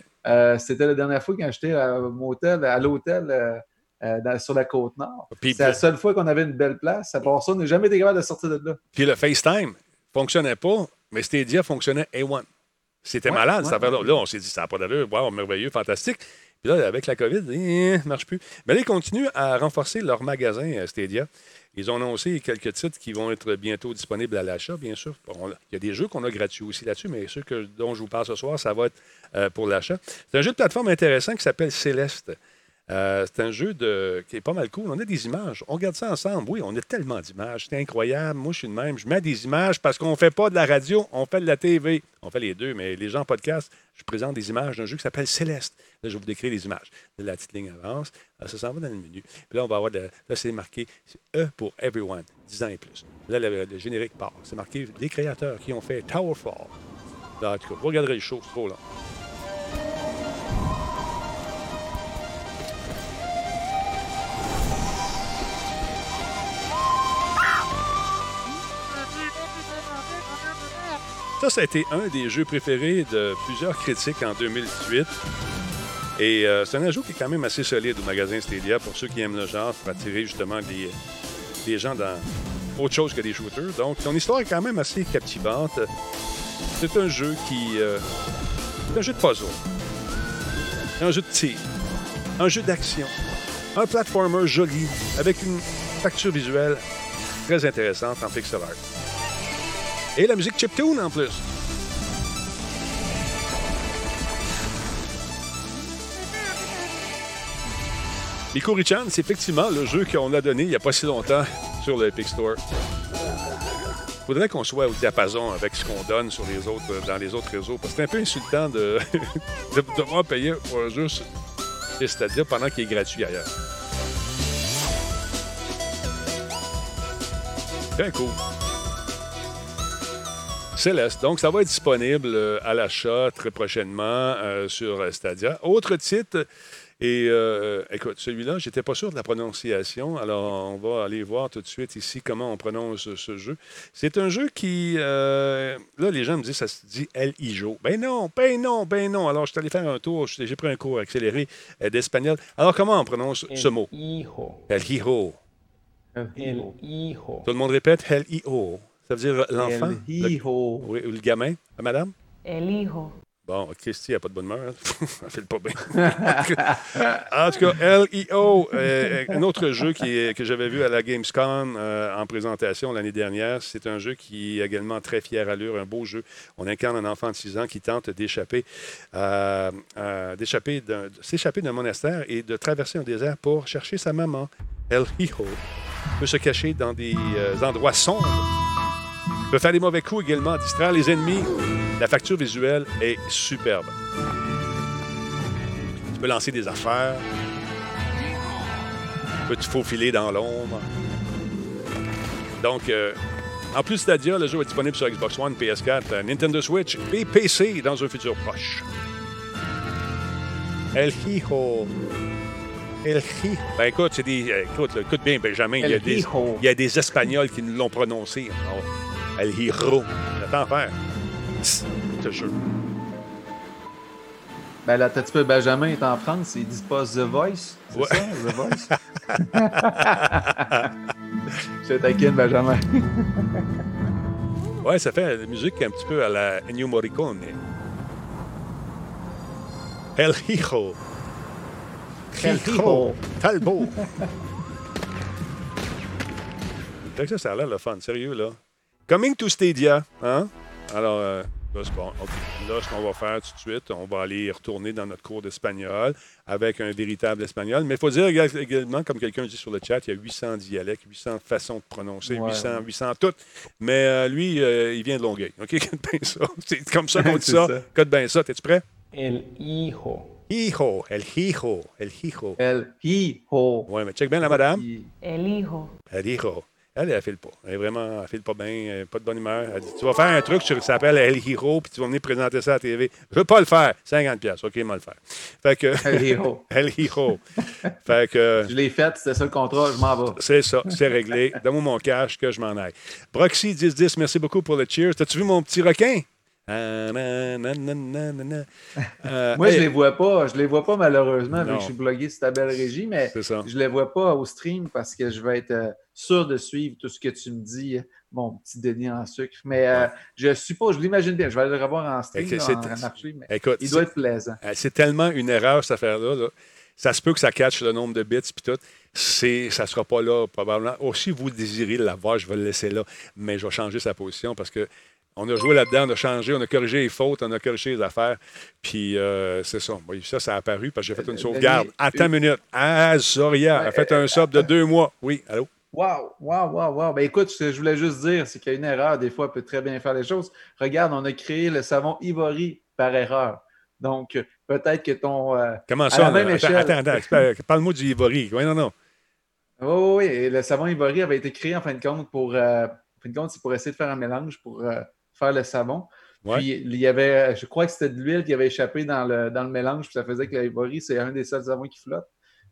C'était la dernière fois quand j'étais à, à l'hôtel euh, sur la côte nord. C'est la seule fois qu'on avait une belle place. À part ça, on n'a jamais été capable de sortir de là. Puis le FaceTime fonctionnait pas, mais Stadia fonctionnait A1. C'était malade. ça là, on s'est dit, ça n'a pas d'allure. Wow, merveilleux, fantastique. Puis là, avec la COVID, eh, ça ne marche plus. Mais là, ils continuent à renforcer leur magasin euh, Stadia. Ils ont annoncé quelques titres qui vont être bientôt disponibles à l'achat, bien sûr. il y a des jeux qu'on a gratuits aussi là-dessus, mais ceux que, dont je vous parle ce soir, ça va être euh, pour l'achat. C'est un jeu de plateforme intéressant qui s'appelle Céleste. Euh, c'est un jeu qui est pas mal cool. On a des images. On regarde ça ensemble. Oui, on a tellement d'images. C'est incroyable. Moi, je suis de même. Je mets des images parce qu'on ne fait pas de la radio, on fait de la TV. On fait les deux, mais les gens en podcast, je présente des images d'un jeu qui s'appelle Céleste. Là, je vais vous décrire les images. la petite ligne avance. ça s'en va dans le menu. Là, on va avoir là, c'est marqué E pour Everyone, 10 ans et plus. Là, le, générique part. C'est marqué les créateurs qui ont fait Towerfall. Là, en tout cas, vous regarderez le show, c'est trop long. Ça, ça a été un des jeux préférés de plusieurs critiques en 2018. Et euh, c'est un ajout qui est quand même assez solide au magasin Stadia pour ceux qui aiment le genre, pour attirer justement des, gens dans autre chose que des shooters. Donc, son histoire est quand même assez captivante. C'est un jeu qui. Euh, un jeu de puzzle. Un jeu de tir. Un jeu d'action. Un platformer joli avec une facture visuelle très intéressante en pixel art. Et la musique chiptune en plus. Nico Richan, c'est effectivement le jeu qu'on a donné il n'y a pas si longtemps sur le Epic Store. Il faudrait qu'on soit au diapason avec ce qu'on donne sur les autres, dans les autres réseaux. Parce que c'est un peu insultant de, de devoir payer pour un jeu, c'est-à-dire pendant qu'il est gratuit ailleurs. Très cool. Céleste. Donc, ça va être disponible euh, à l'achat très prochainement euh, sur Stadia. Autre titre, et euh, écoute, celui-là, j'étais pas sûr de la prononciation, alors on va aller voir tout de suite ici comment on prononce ce jeu. C'est un jeu qui, là, les gens me disent, ça se dit El Hijo. Ben non, ben non, ben non. Alors, je suis allé faire un tour, j'ai pris un cours accéléré d'espagnol. Alors, comment on prononce ce mot? Hijo. El Hijo. El Hijo. Tout le monde répète El Hijo. Ça veut dire l'enfant? El hijo. Oui, ou le gamin, madame? El hijo. Bon, Christy n'a pas de bonne humeur. Hein? Elle fait pas bien. en tout cas, L.E.O., euh, un autre jeu qui que j'avais vu à la Gamescom euh, en présentation l'année dernière. C'est un jeu qui est également très fier allure, un beau jeu. On incarne un enfant de 6 ans qui tente d'échapper euh, d'échapper d'un, s'échapper d'un monastère et de traverser un désert pour chercher sa maman. El-Hijo peut se cacher dans des endroits sombres peut faire des mauvais coups également, distraire les ennemis. La facture visuelle est superbe. Tu peux lancer des affaires. Tu peux te faufiler dans l'ombre. Donc, euh, en plus Stadia, le jeu est disponible sur Xbox One, PS4, Nintendo Switch et PC dans un futur proche. El Hijo. El Hijo. Ben écoute, c'est des. Écoute, écoute bien, Benjamin. il y, a des, il y, a des, Espagnols qui nous l'ont prononcé. El Hiro. J'attends faire. Je te jure. Ben là, t'as-tu peu Benjamin est en France, ils disent pas The Voice? C'est ouais. ça, The Voice? Je taquine, Benjamin. ouais, ça fait la musique un petit peu à la Ennio Morricone. El Hijo. El Hijo. Talbot. Fait que ça, ça a l'air le fun. Sérieux, là. Coming to Stadia. Hein? Alors, euh, Là, c'est bon. OK. Là, ce qu'on va faire tout de suite, on va aller retourner dans notre cours d'espagnol avec un véritable espagnol. Mais il faut dire également, comme quelqu'un dit sur le chat, il y a 800 dialectes, 800 façons de prononcer, Ouais. 800, 800 toutes. Mais euh, lui, euh, il vient de Longueuil. OK? Code bien ça. C'est comme ça qu'on dit ça. ça. Code bien ça. T'es-tu prêt? El hijo. Hijo. El hijo. El hijo. El hijo. Ouais, mais check bien la madame. El hijo. Dit, oh. Elle, elle file pas. Elle est vraiment, elle file pas bien, pas de bonne humeur. Elle dit, tu vas faire un truc qui s'appelle El Hero, puis tu vas venir présenter ça à la TV. Je veux pas le faire. 50 pièces, OK, moi le faire. Fait que... El Hero. El Hero. fait que... Je l'ai fait, c'était ça le contrat, je m'en vais. C'est ça, c'est réglé. Donne-moi mon cash que je m'en aille. Broxy 1010, merci beaucoup pour le cheers. T'as-tu vu mon petit requin? Euh, Moi, je les vois pas. Je les vois pas malheureusement, vu que je suis blogué sur ta belle régie, mais je les vois pas au stream parce que je vais être euh, sûr de suivre tout ce que tu me dis, mon petit Denis en sucre. Mais euh, je suppose, je l'imagine bien. Je vais aller le revoir en stream, Écoute, là, c'est- en, en archive, mais Écoute, il doit être plaisant. C'est tellement une erreur, cette affaire-là. là. Ça se peut que ça catche le nombre de bits puis tout. C'est, ça ne sera pas là, probablement. Ou si vous désirez l'avoir, je vais le laisser là. Mais je vais changer sa position parce que on a joué là-dedans, on a changé, on a corrigé les fautes, on a corrigé les affaires. Puis euh, c'est ça. Oui, ça, ça a apparu parce que j'ai fait une Euh, sauvegarde. Denis, Attends une minute. Ah, Zoria a fait un sub de deux mois. Oui, allô? Wow, wow, wow, wow. Ben écoute, ce que je voulais juste dire, c'est qu'il y a une erreur, des fois, elle peut très bien faire les choses. Regarde, on a créé le savon Ivory par erreur. Donc, euh, peut-être que ton. euh, Comment à ça? la même échelle- attends, attends. Parle-moi du Ivory. Oui, non, non. Oui, oui, oui. Le savon Ivory avait été créé en fin de compte pour. euh, en fin de compte, c'est pour essayer de faire un mélange pour euh, faire le savon. Ouais. Puis il y avait, je crois que c'était de l'huile qui avait échappé dans le, dans le mélange, puis ça faisait que l'Ivory, c'est un des seuls savons qui flotte.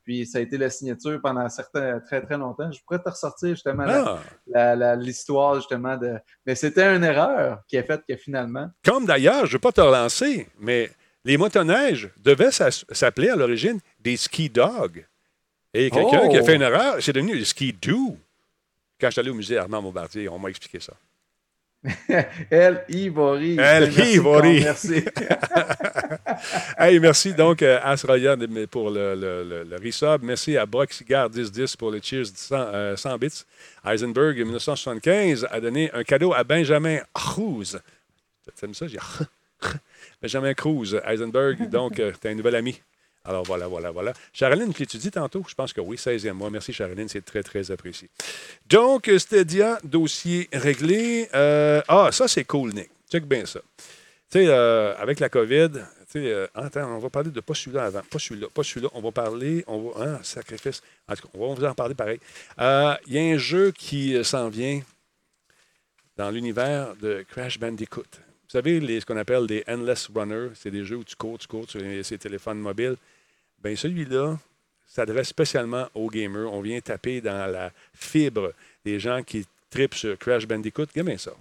Puis ça a été la signature pendant certains, très, très longtemps. Je pourrais te ressortir justement Ah. l'histoire justement de. Mais c'était une erreur qui a fait que finalement. Comme d'ailleurs, je ne veux pas te relancer, mais les motoneiges devaient s'appeler à l'origine des ski dogs. Et quelqu'un Oh! qui a fait une erreur, c'est devenu des ski do. Quand je suis allé au musée Armand Bombardier, on m'a expliqué ça. El Ivory. El Merci, Ivory. Merci. hey, merci donc à Asraya de- pour le, le, le, le resub. Merci à Brock Cigar 1010 pour le cheers de 100, euh, 100 bits. Eisenberg, en 1975, a donné un cadeau à Benjamin Cruz. T'aimes ça? Benjamin Cruz, Eisenberg. Donc, euh, t'es un nouvel ami. Alors voilà, voilà, voilà. Chareline, tu l'étudies tantôt? Je pense que oui, 16e mois. Merci, Chareline, c'est très, très apprécié. Donc, Stadia, dossier réglé. Euh, ah, ça, c'est cool, Nick. Check bien ça. Tu sais, euh, avec la COVID, euh, attends, on va parler de pas celui-là avant, pas celui-là, pas celui-là. On va parler, on va, hein, sacrifice. En tout cas, on va vous en parler pareil. Euh, Il y a un jeu qui euh, s'en vient dans l'univers de Crash Bandicoot. Vous savez, les, ce qu'on appelle des Endless Runners, c'est des jeux où tu cours, tu cours sur les- téléphones mobiles. Bien, celui-là s'adresse spécialement aux gamers. On vient taper dans la fibre des gens qui tripent sur Crash Bandicoot. Bien ça?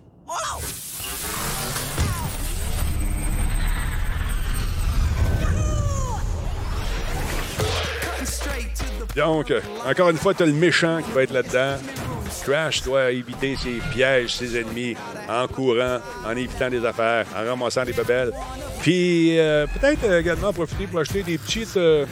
Donc, encore une fois, tu as le méchant qui va être là-dedans. Crash doit éviter ses pièges, ses ennemis, en courant, en évitant des affaires, en ramassant des bebelles. Puis, euh, peut-être également profiter pour acheter des petites. euh,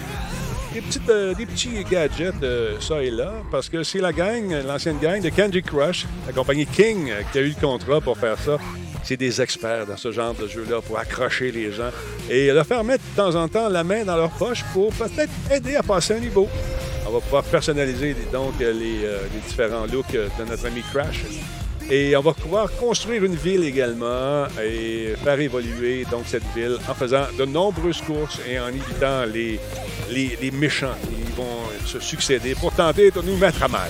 des, petites, euh, des petits gadgets, ça et là, parce que c'est la gang, l'ancienne gang de Candy Crush, la compagnie King, qui a eu le contrat pour faire ça. C'est des experts dans ce genre de jeu-là pour accrocher les gens et leur faire mettre de temps en temps la main dans leur poche pour peut-être aider à passer un niveau. On va pouvoir personnaliser donc euh, les, euh, les différents looks euh, de notre ami Crash. Et on va pouvoir construire une ville également et faire évoluer donc cette ville en faisant de nombreuses courses et en évitant les, les, les méchants qui vont se succéder pour tenter de nous mettre à mal.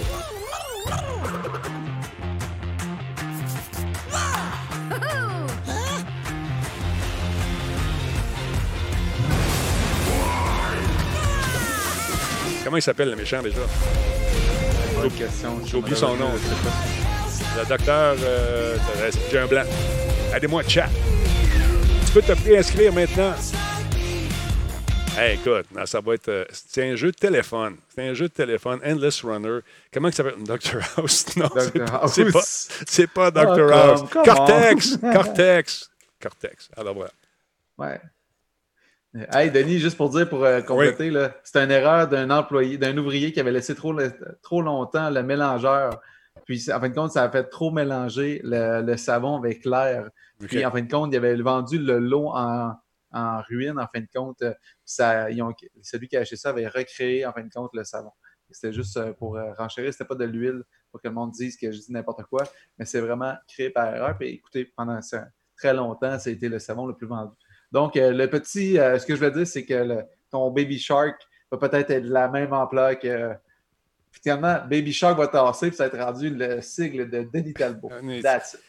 Comment il s'appelle le méchant déjà? J'ai oublié son nom. Le docteur, euh, j'ai un blanc. Aidez-moi, chat. Tu peux te préinscrire maintenant. Hey, écoute, non, ça va être. euh, c'est un jeu de téléphone. C'est un jeu de téléphone, Endless Runner. Comment il s'appelle? Dr. House? Non, c'est pas, c'est pas, House. c'est pas Dr. Oh, come- House. come Cortex! on. Cortex! Cortex. Alors voilà. Ouais. Hey, Denis, juste pour dire, pour euh, compléter, c'est une erreur d'un employé, d'un ouvrier qui avait laissé trop, longtemps le mélangeur. Puis, en fin de compte, ça a fait trop mélanger le, le savon avec l'air. Puis, en fin de compte, il avait vendu le lot en, en ruine, en fin de compte. Ça, ils ont- celui qui a acheté ça avait recréé, en fin de compte, le savon. C'était juste euh, pour euh, renchérir. C'était pas de l'huile pour que le monde dise que je dis n'importe quoi, mais c'est vraiment créé par erreur. Puis, écoutez, pendant ça- très longtemps, ça a été le savon le plus vendu. Donc, euh, le petit, euh, ce que je veux dire, c'est que le- ton Baby Shark va peut-être être de la même ampleur que. Finalement, Baby Shark va tasser, puis ça va être rendu le sigle de Denis Talbot. That's it.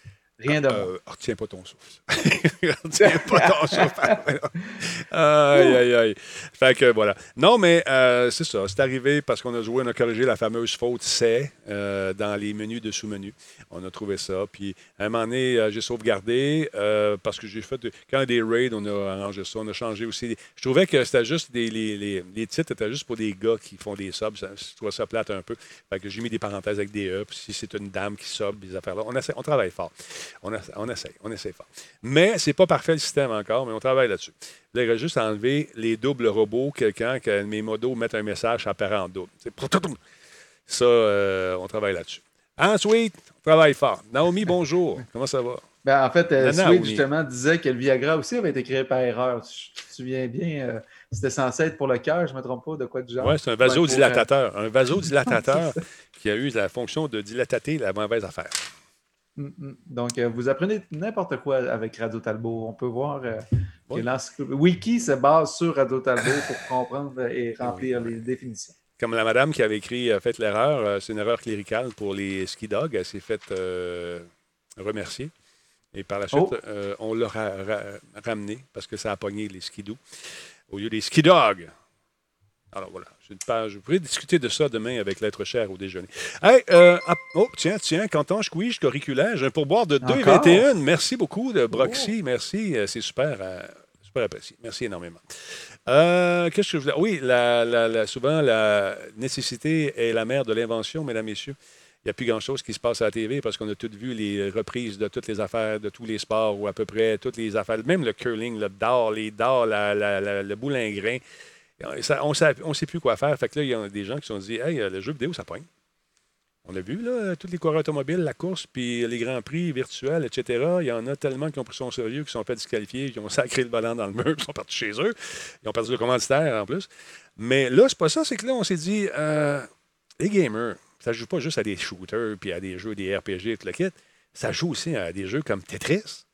Rien de moins. Euh, retiens pas ton souffle. retiens pas ton souffle. aïe, aïe, aïe. Fait que voilà. Non, mais euh, c'est ça. C'est arrivé parce qu'on a joué, on a corrigé la fameuse faute c'est euh, dans les menus de sous-menus. On a trouvé ça. Puis à un moment donné, euh, j'ai sauvegardé parce que j'ai fait. de- quand des raids, on a arrangé ça. On a changé aussi. Je trouvais que c'était juste des. Les, les- les titres étaient juste pour des gars qui font des subs. Ça- Je trouvais ça plate un peu. Fait que j'ai mis des parenthèses avec des E. Puis si c'est une dame qui sub, des affaires-là. On, essaie- on travaille fort. On, essa- on essaye, on essaie fort. Mais c'est pas parfait le système encore, mais on travaille là-dessus. Là, il reste juste à enlever les doubles robots, quelqu'un que mes modos mettent un message, en double. Ça, euh, on travaille là-dessus. Ensuite, on travaille fort. Naomi, bonjour. Comment ça va? Ben, en fait, euh, Sweet, justement, disait que le Viagra aussi avait été créé par erreur. Tu te souviens bien, euh, c'était censé être pour le cœur, je ne me trompe pas, de quoi du genre? Oui, c'est un vasodilatateur. Un vasodilatateur qui a eu la fonction de dilatater la mauvaise affaire. Mm, mm. Donc, euh, vous apprenez n'importe quoi avec Radio Talbot. On peut voir euh, que Oui. l'encyclopédie- Wiki se base sur Radio Talbot pour comprendre et remplir les définitions. Comme la madame qui avait écrit euh, Faites l'erreur, euh, c'est une erreur cléricale pour les ski dogs. Elle s'est faite euh, remercier. Et par la suite, Oh. euh, on l'a ra- ra- ramené parce que ça a pogné les ski doux au lieu des ski dogs. Alors voilà, une page. Je pourrais discuter de ça demain avec l'être cher au déjeuner. Hey, euh, ah, oh, tiens, tiens, Canton, squeeze, auriculaire, j'ai un pourboire de Encore? 2,21. Merci beaucoup de Broxy. Merci, euh, c'est super, euh, super apprécié. Merci énormément. Euh, Qu'est-ce que je voulais. Oui, la- la- la- souvent, la nécessité est la mère de l'invention, mesdames, messieurs. Il n'y a plus grand-chose qui se passe à la TV parce qu'on a toutes vu les reprises de toutes les affaires, de tous les sports ou à peu près toutes les affaires, même le curling, le dard, les dards, la- la- la- le boulingrin. Ça- on ne sait plus quoi faire. Fait que là, il y a des gens qui se sont dit Hey, le jeu vidéo, ça pogne. On a vu, là, tous les coureurs automobiles, la course, puis les grands prix virtuels, etc. Il y en a tellement qui ont pris son sérieux, qui sont fait disqualifier, qui ont sacré le volant dans le mur, qui sont partis chez eux. Ils ont perdu le commanditaire en plus. Mais là, c'est pas ça. C'est que là, on s'est dit euh, les gamers, ça joue pas juste à des shooters puis à des jeux, des RPG, tout le kit. Ça joue aussi à des jeux comme Tetris.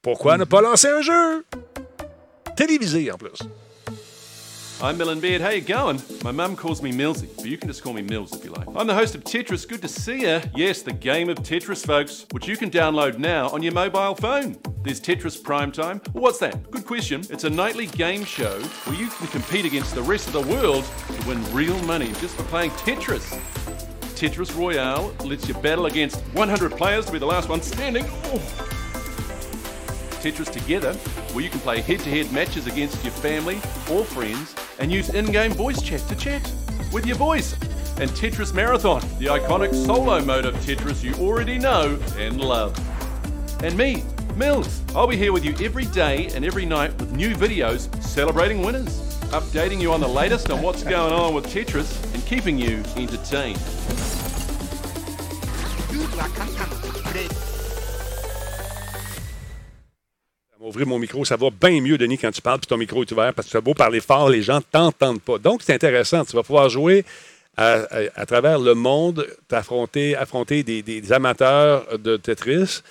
Pourquoi ne pas lancer un jeu? Télévisé en plus? I'm Millen Beard. How you going? My mum calls me Millsy, but you can just call me Mills if you like. I'm the host of Tetris. Good to see ya. Yes, the game of Tetris, folks, which you can download now on your mobile phone. There's Tetris Prime Time. What's that? Good question. It's a nightly game show where you can compete against the rest of the world to win real money just for playing Tetris. Tetris Royale lets you battle against 100 players to be the last one standing. Oh. Tetris Together, where you can play head to head matches against your family or friends and use in game voice chat to chat with your voice. And Tetris Marathon, the iconic solo mode of Tetris you already know and love. And me, Mills. I'll be here with you every day and every night with new videos celebrating winners, updating you on the latest on what's going on with Tetris and keeping you entertained. Ouvrir mon micro, ça va bien mieux, Denis, quand tu parles, puis ton micro est ouvert, parce que tu as beau parler fort, les gens ne t'entendent pas. Donc, c'est intéressant. Tu vas pouvoir jouer à, travers le monde, t'affronter, affronter des, amateurs de Tetris.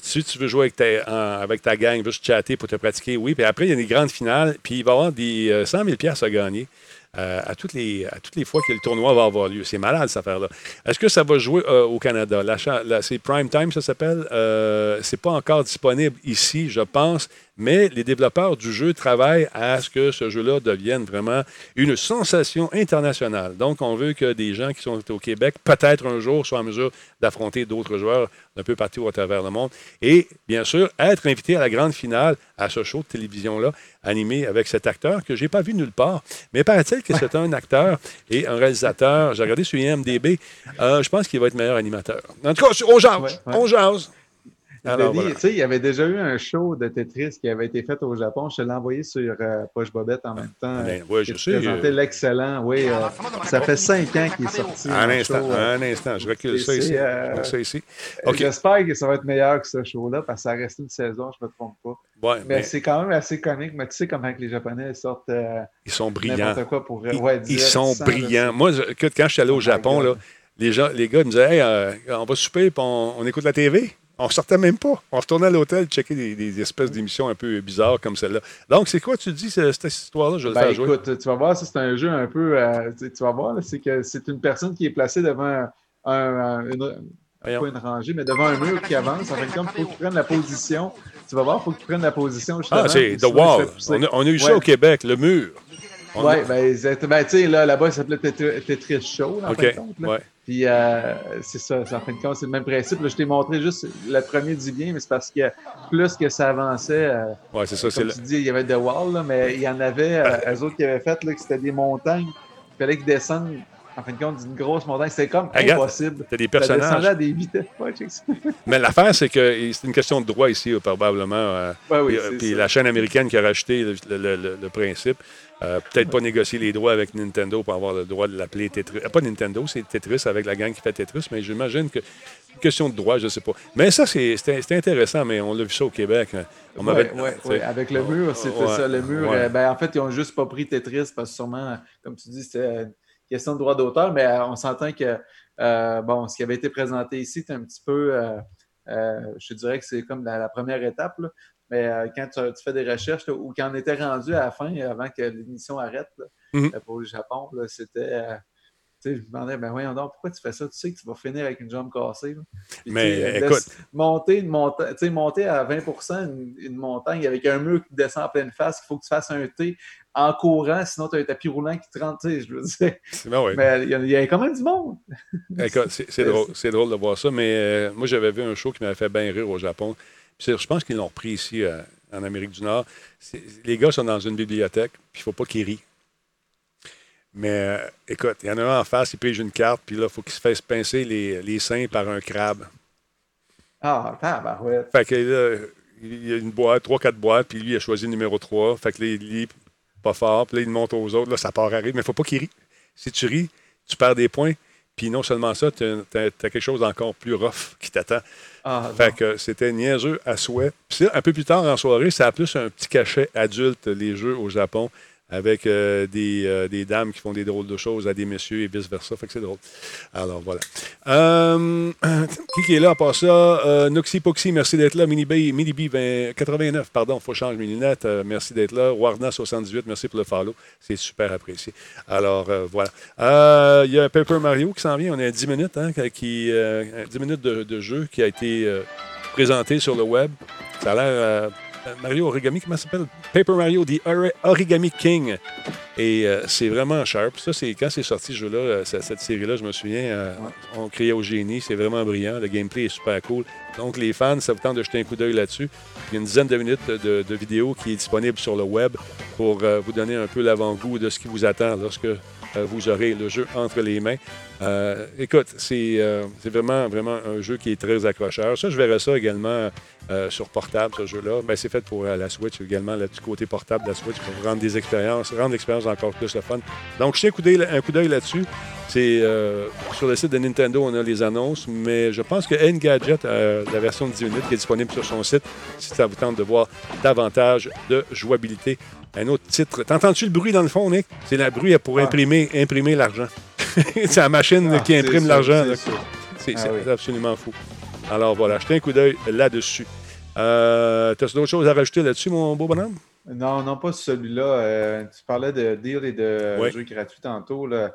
Si tu veux jouer avec ta, en- avec ta gang, juste chatter pour te pratiquer, oui. Puis après, il y a des grandes finales, puis il va y avoir des euh, 100 000 piastres à gagner. Euh, à, toutes les, à toutes les fois que le tournoi va avoir lieu. C'est malade, cette affaire-là. Est-ce que ça va jouer euh, au Canada? La c'est Prime Time, ça s'appelle? Euh, c'est pas encore disponible ici, je pense, mais les développeurs du jeu travaillent à ce que ce jeu-là devienne vraiment une sensation internationale. Donc, on veut que des gens qui sont au Québec, peut-être un jour, soient en mesure d'affronter d'autres joueurs d'un peu partout à travers le monde. Et, bien sûr, être invité à la grande finale à ce show de télévision-là, animé avec cet acteur que je n'ai pas vu nulle part. Mais paraît-il que c'est un acteur et un réalisateur. J'ai regardé sur IMDB. Euh, je pense qu'il va être meilleur animateur. En tout cas, on jase. Ouais, ouais. On jase. Alors, Denis, voilà. tu sais, il y avait déjà eu un show de Tetris qui avait été fait au Japon. Je te l'ai envoyé sur euh, Poche Bobette en même temps. Ben, ouais, je sais, présentait euh, l'excellent. Oui, euh, ça fait cinq ans qu'il est sorti. Un instant, show, euh, un instant, je recule et ça ici. euh, Je ici. J'espère que ça va être meilleur que ce show-là parce que ça a resté une saison, je ne me trompe pas. Ouais, mais mais- c'est quand même assez comique. Mais tu sais comment les Japonais sortent Ils sont brillants. quoi pour Ils, ouais, ils sont brillants. Moi, je- quand je suis allé au Japon, là, les, gens, les gars me disaient Hey, on va souper puis on, on écoute la TV. On sortait même pas. On retournait à l'hôtel checker des, des espèces d'émissions un peu bizarres comme celle-là. Donc, c'est quoi tu dis, ce- cette histoire-là? Je vais le Ben, faire jouer. écoute, tu vas voir, c'est un jeu un peu. euh, tu tu vas voir, c'est que c'est une personne qui est placée devant un, un- une, pas une rangée, mais devant un mur qui avance. En de compte, il faut qu'il prenne la position. Tu vas voir, il faut qu'il prenne la position. Ah, c'est The Wall. fait. On a, on a eu ça au Québec, le mur. A- Oui, ben, ben, tu sais, là, là-bas, ça s'appelait Tetris Show, en fin de compte. là. ouais. Puis, euh, c'est ça, c'est- en fin de compte, c'est le même principe. Là, je t'ai montré juste le premier du bien, mais c'est parce que plus que ça avançait, euh, Ouais, c'est ça, comme le- tu dis, il y avait The Wall, là, mais il y en avait, euh, eux autres qui avaient fait, là, que c'était des montagnes. Il fallait qu'ils descendent, en fin de compte, d'une grosse montagne. C'était comme impossible. t'as des personnages. à des vitesses. Ouais. Mais l'affaire, c'est que c'est une question de droit ici, euh, probablement. euh, Ouais, oui, puis, la chaîne américaine qui a racheté le, le- le- le principe, euh, peut-être pas négocier les droits avec Nintendo pour avoir le droit de l'appeler Tetris. Euh, pas Nintendo, c'est Tetris avec la gang qui fait Tetris, mais j'imagine que question de droit, je ne sais pas. Mais ça, c'est intéressant, mais on l'a vu ça au Québec. hein. On Ouais, Avec le mur, c'était ça. Le mur, euh, ben, en fait, ils ont juste pas pris Tetris parce que sûrement, comme tu dis, c'était une question de droit d'auteur, mais euh, on s'entend que euh, bon, ce qui avait été présenté ici, c'est un petit peu, je te dirais que c'est comme la, la première étape, là. Mais euh, quand tu, tu fais des recherches là, ou quand on était rendu à la fin, avant que l'émission arrête là, Mhm. euh, pour le Japon, c'était. euh, je me demandais, ben voyons donc, pourquoi tu fais ça? Tu sais que tu vas finir avec une jambe cassée. Puis, Mais, écoute- monter, une monta- monter à 20 une, une montagne avec un mur qui descend en pleine face, qu'il faut que tu fasses un T en courant, sinon tu as un tapis roulant qui te rentre, je veux dire. Ben oui. Mais il y, a- il y a quand même du monde. Écoute, c'est c'est drôle, c'est drôle de voir ça, mais euh, moi, j'avais vu un show qui m'avait fait bien rire au Japon. Puis je pense qu'ils l'ont repris ici, euh, en Amérique du Nord. Les gars sont dans une bibliothèque, puis il ne faut pas qu'ils rient. Mais euh, écoute, il y en a un en face, il pige une carte, puis là, il faut qu'il se fasse pincer les, les seins par un crabe. Ah, tabarouette. Fait que là, il y a une boîte, trois, quatre boîtes, puis lui, il a choisi le numéro 3. Fait que là, il lit pas fort, puis là, il monte aux autres. Là, ça part à rire, mais il faut pas qu'il rit. Si tu ris, tu perds des points. Puis non seulement ça, tu as, quelque chose d'encore plus rough qui t'attend. Ah, fait que c'était niaiseux à souhait. Puis un peu plus tard en soirée, ça a plus un petit cachet adulte, les jeux au Japon, avec euh, des, euh, des dames qui font des drôles de choses à des messieurs et vice-versa. Fait que c'est drôle. Alors voilà. Euh, qui, est là à part ça? Noxy Poxy, merci d'être là. Mini B, Mini B 20 89, pardon, faut changer mes lunettes. Merci d'être là. Warna 78, merci pour le follow. C'est super apprécié. Alors voilà. Il y a Paper Mario qui s'en vient. On est à 10 minutes, hein, qui, euh, 10 minutes de, de jeu qui a été présenté sur le web. Ça a l'air. Euh, Mario Origami, comment ça s'appelle? Paper Mario, The Ori- Origami King. Et euh, c'est vraiment sharp. Ça, c'est quand c'est sorti ce jeu-là, euh, cette, série-là, je me souviens, euh, on criait au génie. C'est vraiment brillant. Le gameplay est super cool. Donc, les fans, ça vous tente de jeter un coup d'œil là-dessus. Il y a une dizaine de minutes de, vidéo qui est disponible sur le web pour euh, vous donner un peu l'avant-goût de ce qui vous attend lorsque vous aurez le jeu entre les mains. Euh, écoute, c'est euh, c'est vraiment, vraiment un jeu qui est très accrocheur. Ça, je verrai ça également euh, sur portable, ce jeu-là. Ben, c'est fait pour euh, la Switch également, le petit côté portable de la Switch pour rendre des expériences, rendre l'expérience encore plus fun. Donc, je d'œil un coup d'œil là-dessus. C'est euh, sur le site de Nintendo, on a les annonces, mais je pense que Engadget, euh, la version de 10 minutes qui est disponible sur son site, si ça vous tente de voir davantage de jouabilité. Un autre titre. T'entends-tu le bruit dans le fond, Nick? C'est la bruit pour imprimer, imprimer l'argent. c'est la machine Ah, qui imprime l'argent. c'est Ah oui. absolument fou. Alors voilà, jetez un coup d'œil là-dessus. Euh, T'as d'autres choses à rajouter là-dessus, mon beau bonhomme? Non, non, pas celui-là. Euh, tu parlais de deal et de Oui. jeux gratuits tantôt. Euh,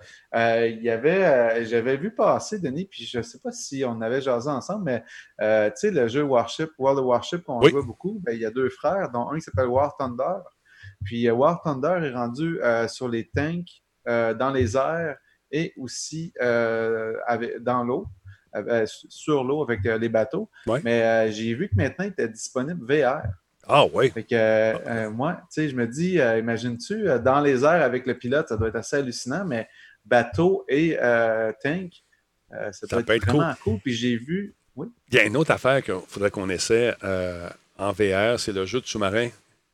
il y avait, euh, j'avais vu passer, Denis, puis je ne sais pas si on avait jasé ensemble, mais tu sais, le jeu Warship, World of Warship, qu'on Oui. joue beaucoup, ben, il y a deux frères, dont un qui s'appelle War Thunder. Puis euh, War Thunder est rendu euh, sur les tanks, euh, dans les airs et aussi avec- dans l'eau, sur l'eau avec les bateaux. Ouais. Mais j'ai vu que maintenant, il était disponible VR. Ah oui. Fait que euh, euh, moi, tu sais, je me dis, euh, imagines-tu, dans les airs avec le pilote, ça doit être assez hallucinant, mais bateau et tank, ça, Ça doit peut être être vraiment cool. Puis j'ai vu, Il y a une autre affaire qu'il faudrait qu'on essaie en VR, c'est le jeu de sous-marin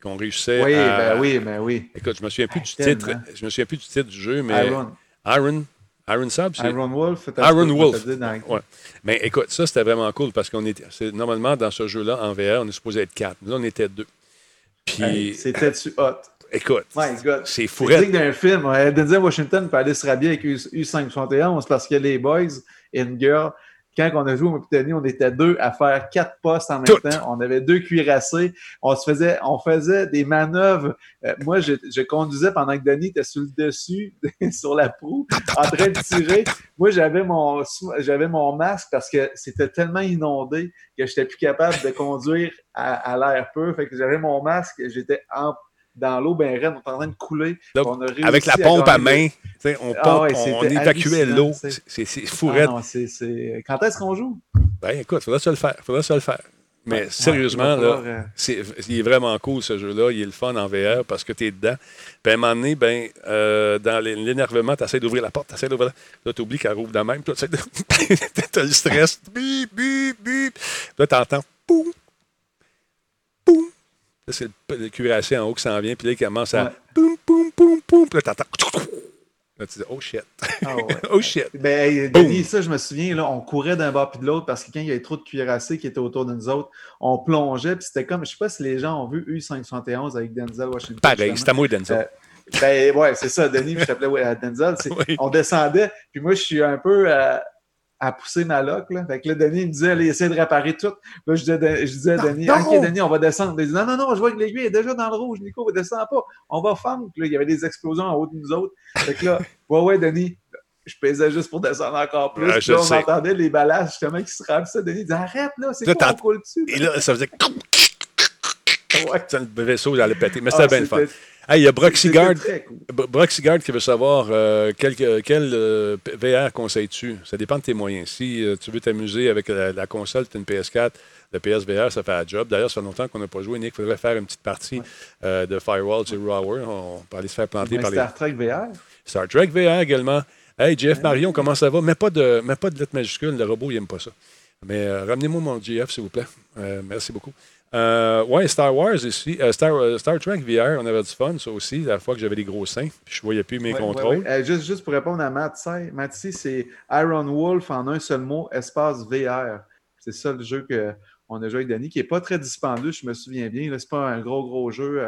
qu'on réussissait Oui, à... ben oui, ben oui. Écoute, je me souviens plus du titre. Je me souviens plus du titre du jeu, mais Iron. Iron, Iron Sub, c'est Iron Wolf, Iron Wolf. dans- Ouais. Mais écoute, ça c'était vraiment cool parce qu'on était c'est- normalement dans ce jeu-là en VR, on est supposé être quatre. Là, on était deux. Puis Hey, C'était-tu hot? écoute, c'est C'est fourrette. digne d'un film. Ouais, Denzel Washington peut aller se rhabiller avec U- U571 parce que les boys et une girl, quand on a joué au Mopitani, on était deux à faire quatre postes en même temps. On avait deux cuirassés. On se faisait, on faisait des manœuvres. Euh, moi, je, je conduisais pendant que Denis était sur le dessus, sur la proue, en train de tirer. Moi, j'avais mon, j'avais mon masque parce que c'était tellement inondé que j'étais plus capable de conduire à, à l'air pur. Fait que j'avais mon masque, j'étais en dans l'eau ben raide, on était en train de couler. Là, On a avec la pompe à main, on, Ah pompe, ouais, on évacuait l'eau. c'est- C'est Ah Quand est-ce qu'on joue? Ben écoute, faudra se le faire. Faudra se le faire. Mais Ouais, sérieusement, là, euh, il est vraiment cool ce jeu-là. Il est le fun en VR parce que tu es dedans. Puis à un moment donné, ben, euh, dans l'énervement, tu essaies d'ouvrir la porte, tu essaies d'ouvrir la... Là, tu oublies qu'elle rouvre de même. Tu as le stress. Bip, bip, bip. Là, tu entends poum. Là, c'est le, cuirassé en haut qui s'en vient. Puis là, il commence à poum, poum, poum, poum. Puis là, tu entends. Là, tu dis, oh shit. Ah ouais. oh shit. Ben. Denis, ça, je me souviens, là, on courait d'un bord puis de l'autre parce que quand il y avait trop de cuirassés qui étaient autour de nous autres, on plongeait, puis c'était comme, je sais pas si les gens ont vu U571 avec Denzel Washington. Pareil, à moi, Denzel. Euh, ben ouais, c'est ça, Denis, je t'appelais ouais, euh, Denzel. Oui. On descendait, puis moi, je suis un peu euh, à pousser ma loque. Là. Fait que là, Denis il me disait, allez, essayer de réparer tout. Là, je disais, je disais à Denis, non! OK, Denis, on va descendre. Il dit, non, non, non, je vois que l'aiguille est déjà dans le rouge, Nico, on descend pas. On va fendre. Puis là, il y avait des explosions en haut de nous autres. Fait que là, ouais, ouais, Denis. Je pesais juste pour descendre encore plus. Ouais, Puis je là, on sais. entendait les ballages justement qui se ramassaient. Denis dit Arrête là, c'est quoi, on coule dessus. Et là, ça faisait. Ouais. Le vaisseau allait péter. Mais c'était Ah, bien le fun. Hey, il y a Broxygard. cool. Qui veut savoir euh, quel, quel, euh, P- VR conseilles-tu? Ça dépend de tes moyens. Si euh, tu veux t'amuser avec la, la console, tu as une PS4, le PSVR, ça fait la job. D'ailleurs, ça fait longtemps qu'on n'a pas joué. Nick, il faudrait faire une petite partie euh, de Firewall Zero Hour. On peut aller se faire planter Mais par les. Star Trek VR. Star Trek VR également. Hey, JF Marion, comment ça va? Mets pas de, mets pas de lettres majuscules, le robot, il n'aime pas ça. Mais euh, ramenez-moi mon GF, s'il vous plaît. Euh, merci beaucoup. Euh, ouais, Star Wars ici. euh, Star, euh, Star Trek VR, on avait du fun, ça aussi, la fois que j'avais des gros seins, puis je voyais plus mes Ouais, contrôles. ouais, ouais. Euh, juste, juste pour répondre à Matt ici, c'est Iron Wolf en un seul mot, espace VR. C'est ça le jeu qu'on a joué avec Denis, qui n'est pas très dispendieux, je me souviens bien. Ce n'est pas un gros, gros jeu.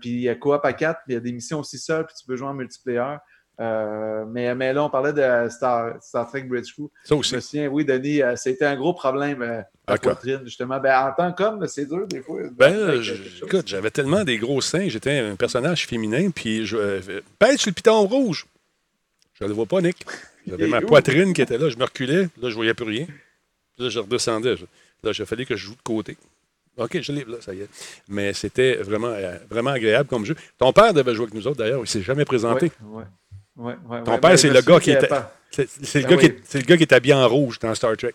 puis il y a coop à 4, puis il y a des missions aussi seules, puis tu peux jouer en multiplayer. Euh, mais, mais là, on parlait de Star, Star Trek Bridge Crew. Ça aussi. Je me souviens, oui, Denis, euh, c'était un gros problème euh, poitrine, justement. Ben, en tant qu'homme, c'est dur des fois. Ben, je- écoute, j'avais tellement des gros seins, j'étais un personnage féminin, puis je euh, pèse sur le piton rouge. Je le vois pas, Nick. J'avais ma où? poitrine qui était là, je me reculais, là, je voyais plus rien. Là, je redescendais. Là, il fallait que je joue de côté. OK, je l'ai, là, ça y est. Mais c'était vraiment, euh, vraiment agréable comme jeu. Ton père devait jouer avec nous autres, d'ailleurs, il s'est jamais présenté. Ouais, ouais, ouais, ouais, Ton père, c'est le gars qui Ben est- c'est le gars qui est habillé en rouge dans Star Trek.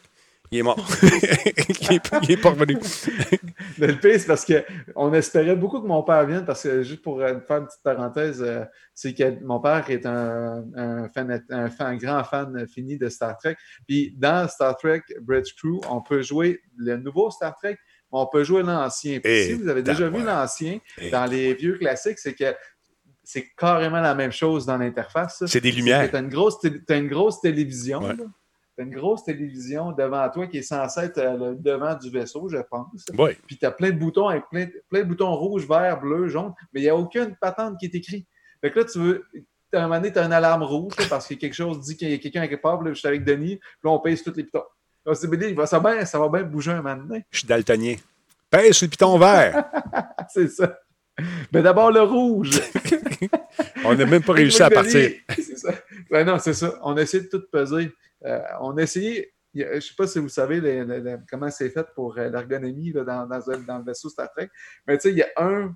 Il est mort. il, est, il est pas revenu. Mais le pire, c'est parce qu'on espérait beaucoup que mon père vienne, parce que juste pour euh, faire une petite parenthèse, euh, c'est que mon père est un, un, fan, un, fan- un grand fan fini de Star Trek. Puis dans Star Trek Bridge Crew, on peut jouer le nouveau Star Trek, mais on peut jouer l'ancien. Puis Et si vous avez déjà vu l'ancien, dans les vieux classiques, c'est que c'est carrément la même chose dans l'interface. C'est des lumières. Tu as une grosse, té- t'as une grosse télévision. Ouais. Là. T'as une grosse télévision devant toi qui est censée être euh, le devant du vaisseau, je pense. Oui. Puis tu as plein de boutons avec plein, plein de boutons rouge, vert, bleu, jaune, mais il n'y a aucune patente qui est écrite. Fait que là, tu veux. À un moment donné, tu as une alarme rouge là, parce que quelque chose dit qu'il y a quelqu'un à quelque part. Là, je suis avec Denis, puis là, on pèse tous les pitons. Là, mais il va, ça, va bien, ça va bien bouger un moment donné. Je suis daltonien. Pèse le piton vert. C'est ça. Mais d'abord, le rouge. On n'a même pas réussi à partir. C'est ça. Ben non, c'est ça. On a essayé de tout peser. Euh, on a essayé. Je ne sais pas si vous savez comment c'est fait pour euh, l'ergonomie dans, dans, dans le vaisseau Star Trek. Mais tu sais, il y a un.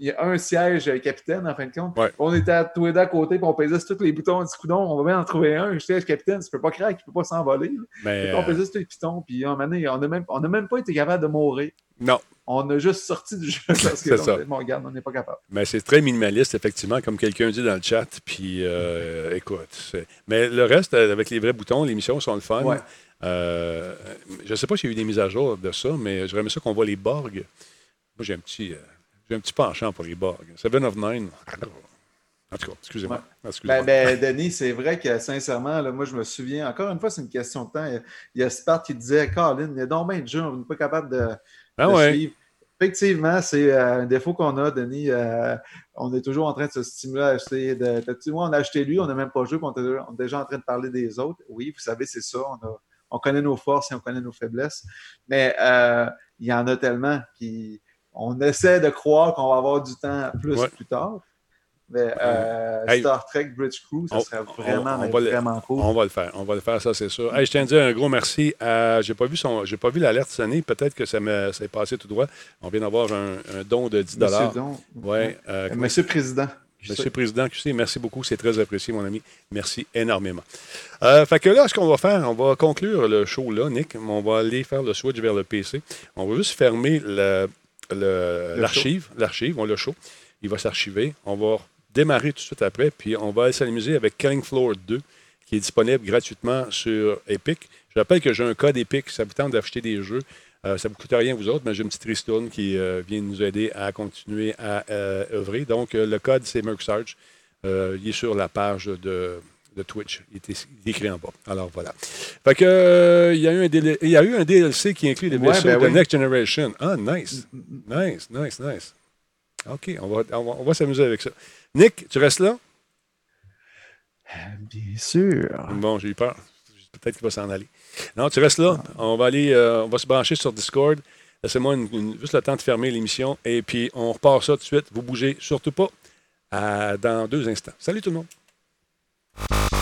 Il y a un siège euh, capitaine, en fin de compte. Ouais. On était à tous les deux à côté, puis on pesait sur tous les boutons. On dit, coudon, on va bien en trouver un. Un siège capitaine, tu peux pas craquer, tu peux pas s'envoler. Mais, qu'on euh, pesait sur tous les pitons, puis on n'a même, on a même pas été capable de mourir. non. On a juste sorti du jeu parce que C'est ça. on- bon, regarde, on n'est pas capable. Mais c'est très minimaliste, effectivement, comme quelqu'un dit dans le chat. Puis, euh, écoute. Mais le reste, avec les vrais boutons, les missions sont le fun. Ouais. Euh, je ne sais pas s'il y a eu des mises à jour de ça, mais j'aurais aimé ça qu'on voit les Borg. Moi, j'ai un petit, euh, j'ai un petit penchant pour les Borg. Seven of Nine. En tout cas, excusez-moi. Ben, ben, Denis, c'est vrai que sincèrement, là, moi, je me souviens, encore une fois, c'est une question de temps. Il y a, il y a Spart qui disait Colin, il y a donc bien de jeux, on n'est pas capable de, Ah de ouais. suivre. Effectivement, c'est euh, un défaut qu'on a, Denis. Euh, on est toujours en train de se stimuler à de. t'as-tu- Moi, on a acheté lui, on n'a même pas joué, on est, on est déjà en train de parler des autres. Oui, vous savez, c'est ça. On, a- on connaît nos forces et on connaît nos faiblesses. Mais euh, il y en a tellement qui. On essaie de croire qu'on va avoir du temps plus Ouais. plus tard. Mais euh, Hey. Star Trek Bridge Crew, ça On- serait vraiment, on mais va le- vraiment cool. On va le faire. On va le faire, ça, c'est sûr. Hey, je tiens à dire un gros merci. à- j'ai pas vu son, j'ai pas vu l'alerte sonner. Peut-être que ça me, passé tout droit. On vient d'avoir un, un don de 10 Monsieur Don. Ouais. euh, Euh, Monsieur le Président. Monsieur le Président QC, merci beaucoup. C'est très apprécié, mon ami. Merci énormément. Euh, fait que là, ce qu'on va faire, on va conclure le show là, Nick. On va aller faire le switch vers le PC. On va juste fermer Le l'archive. L'archive, on le show. Il va s'archiver. On va démarrer tout de suite après. Puis on va aller s'amuser avec Killing Floor 2, qui est disponible gratuitement sur Epic. Je rappelle que j'ai un code Epic. Ça vous tente d'acheter des jeux. Euh, ça ne vous coûte rien, vous autres, mais j'ai une petite ristourne qui euh, vient nous aider à continuer à euh, œuvrer. Donc, euh, le code, c'est Mercsarge. Il est sur la page de, de Twitch. Il est, écrit en bas. Alors, voilà. Fait que, euh, il, y a eu un DL il y a eu un DLC qui inclut les Ouais, vaisseaux ben de oui. Next Generation. Ah, nice. Nice, nice, nice. OK, on va, on va, on va s'amuser avec ça. Nick, tu restes là? Bien sûr. Bon, j'ai eu peur. Peut-être qu'il va s'en aller. Non, tu restes là. On va aller, euh, on va se brancher sur Discord. Laissez-moi une- une- juste le temps de fermer l'émission et puis on repart ça tout de suite. Vous bougez surtout pas. À- dans deux instants. Salut tout le monde. you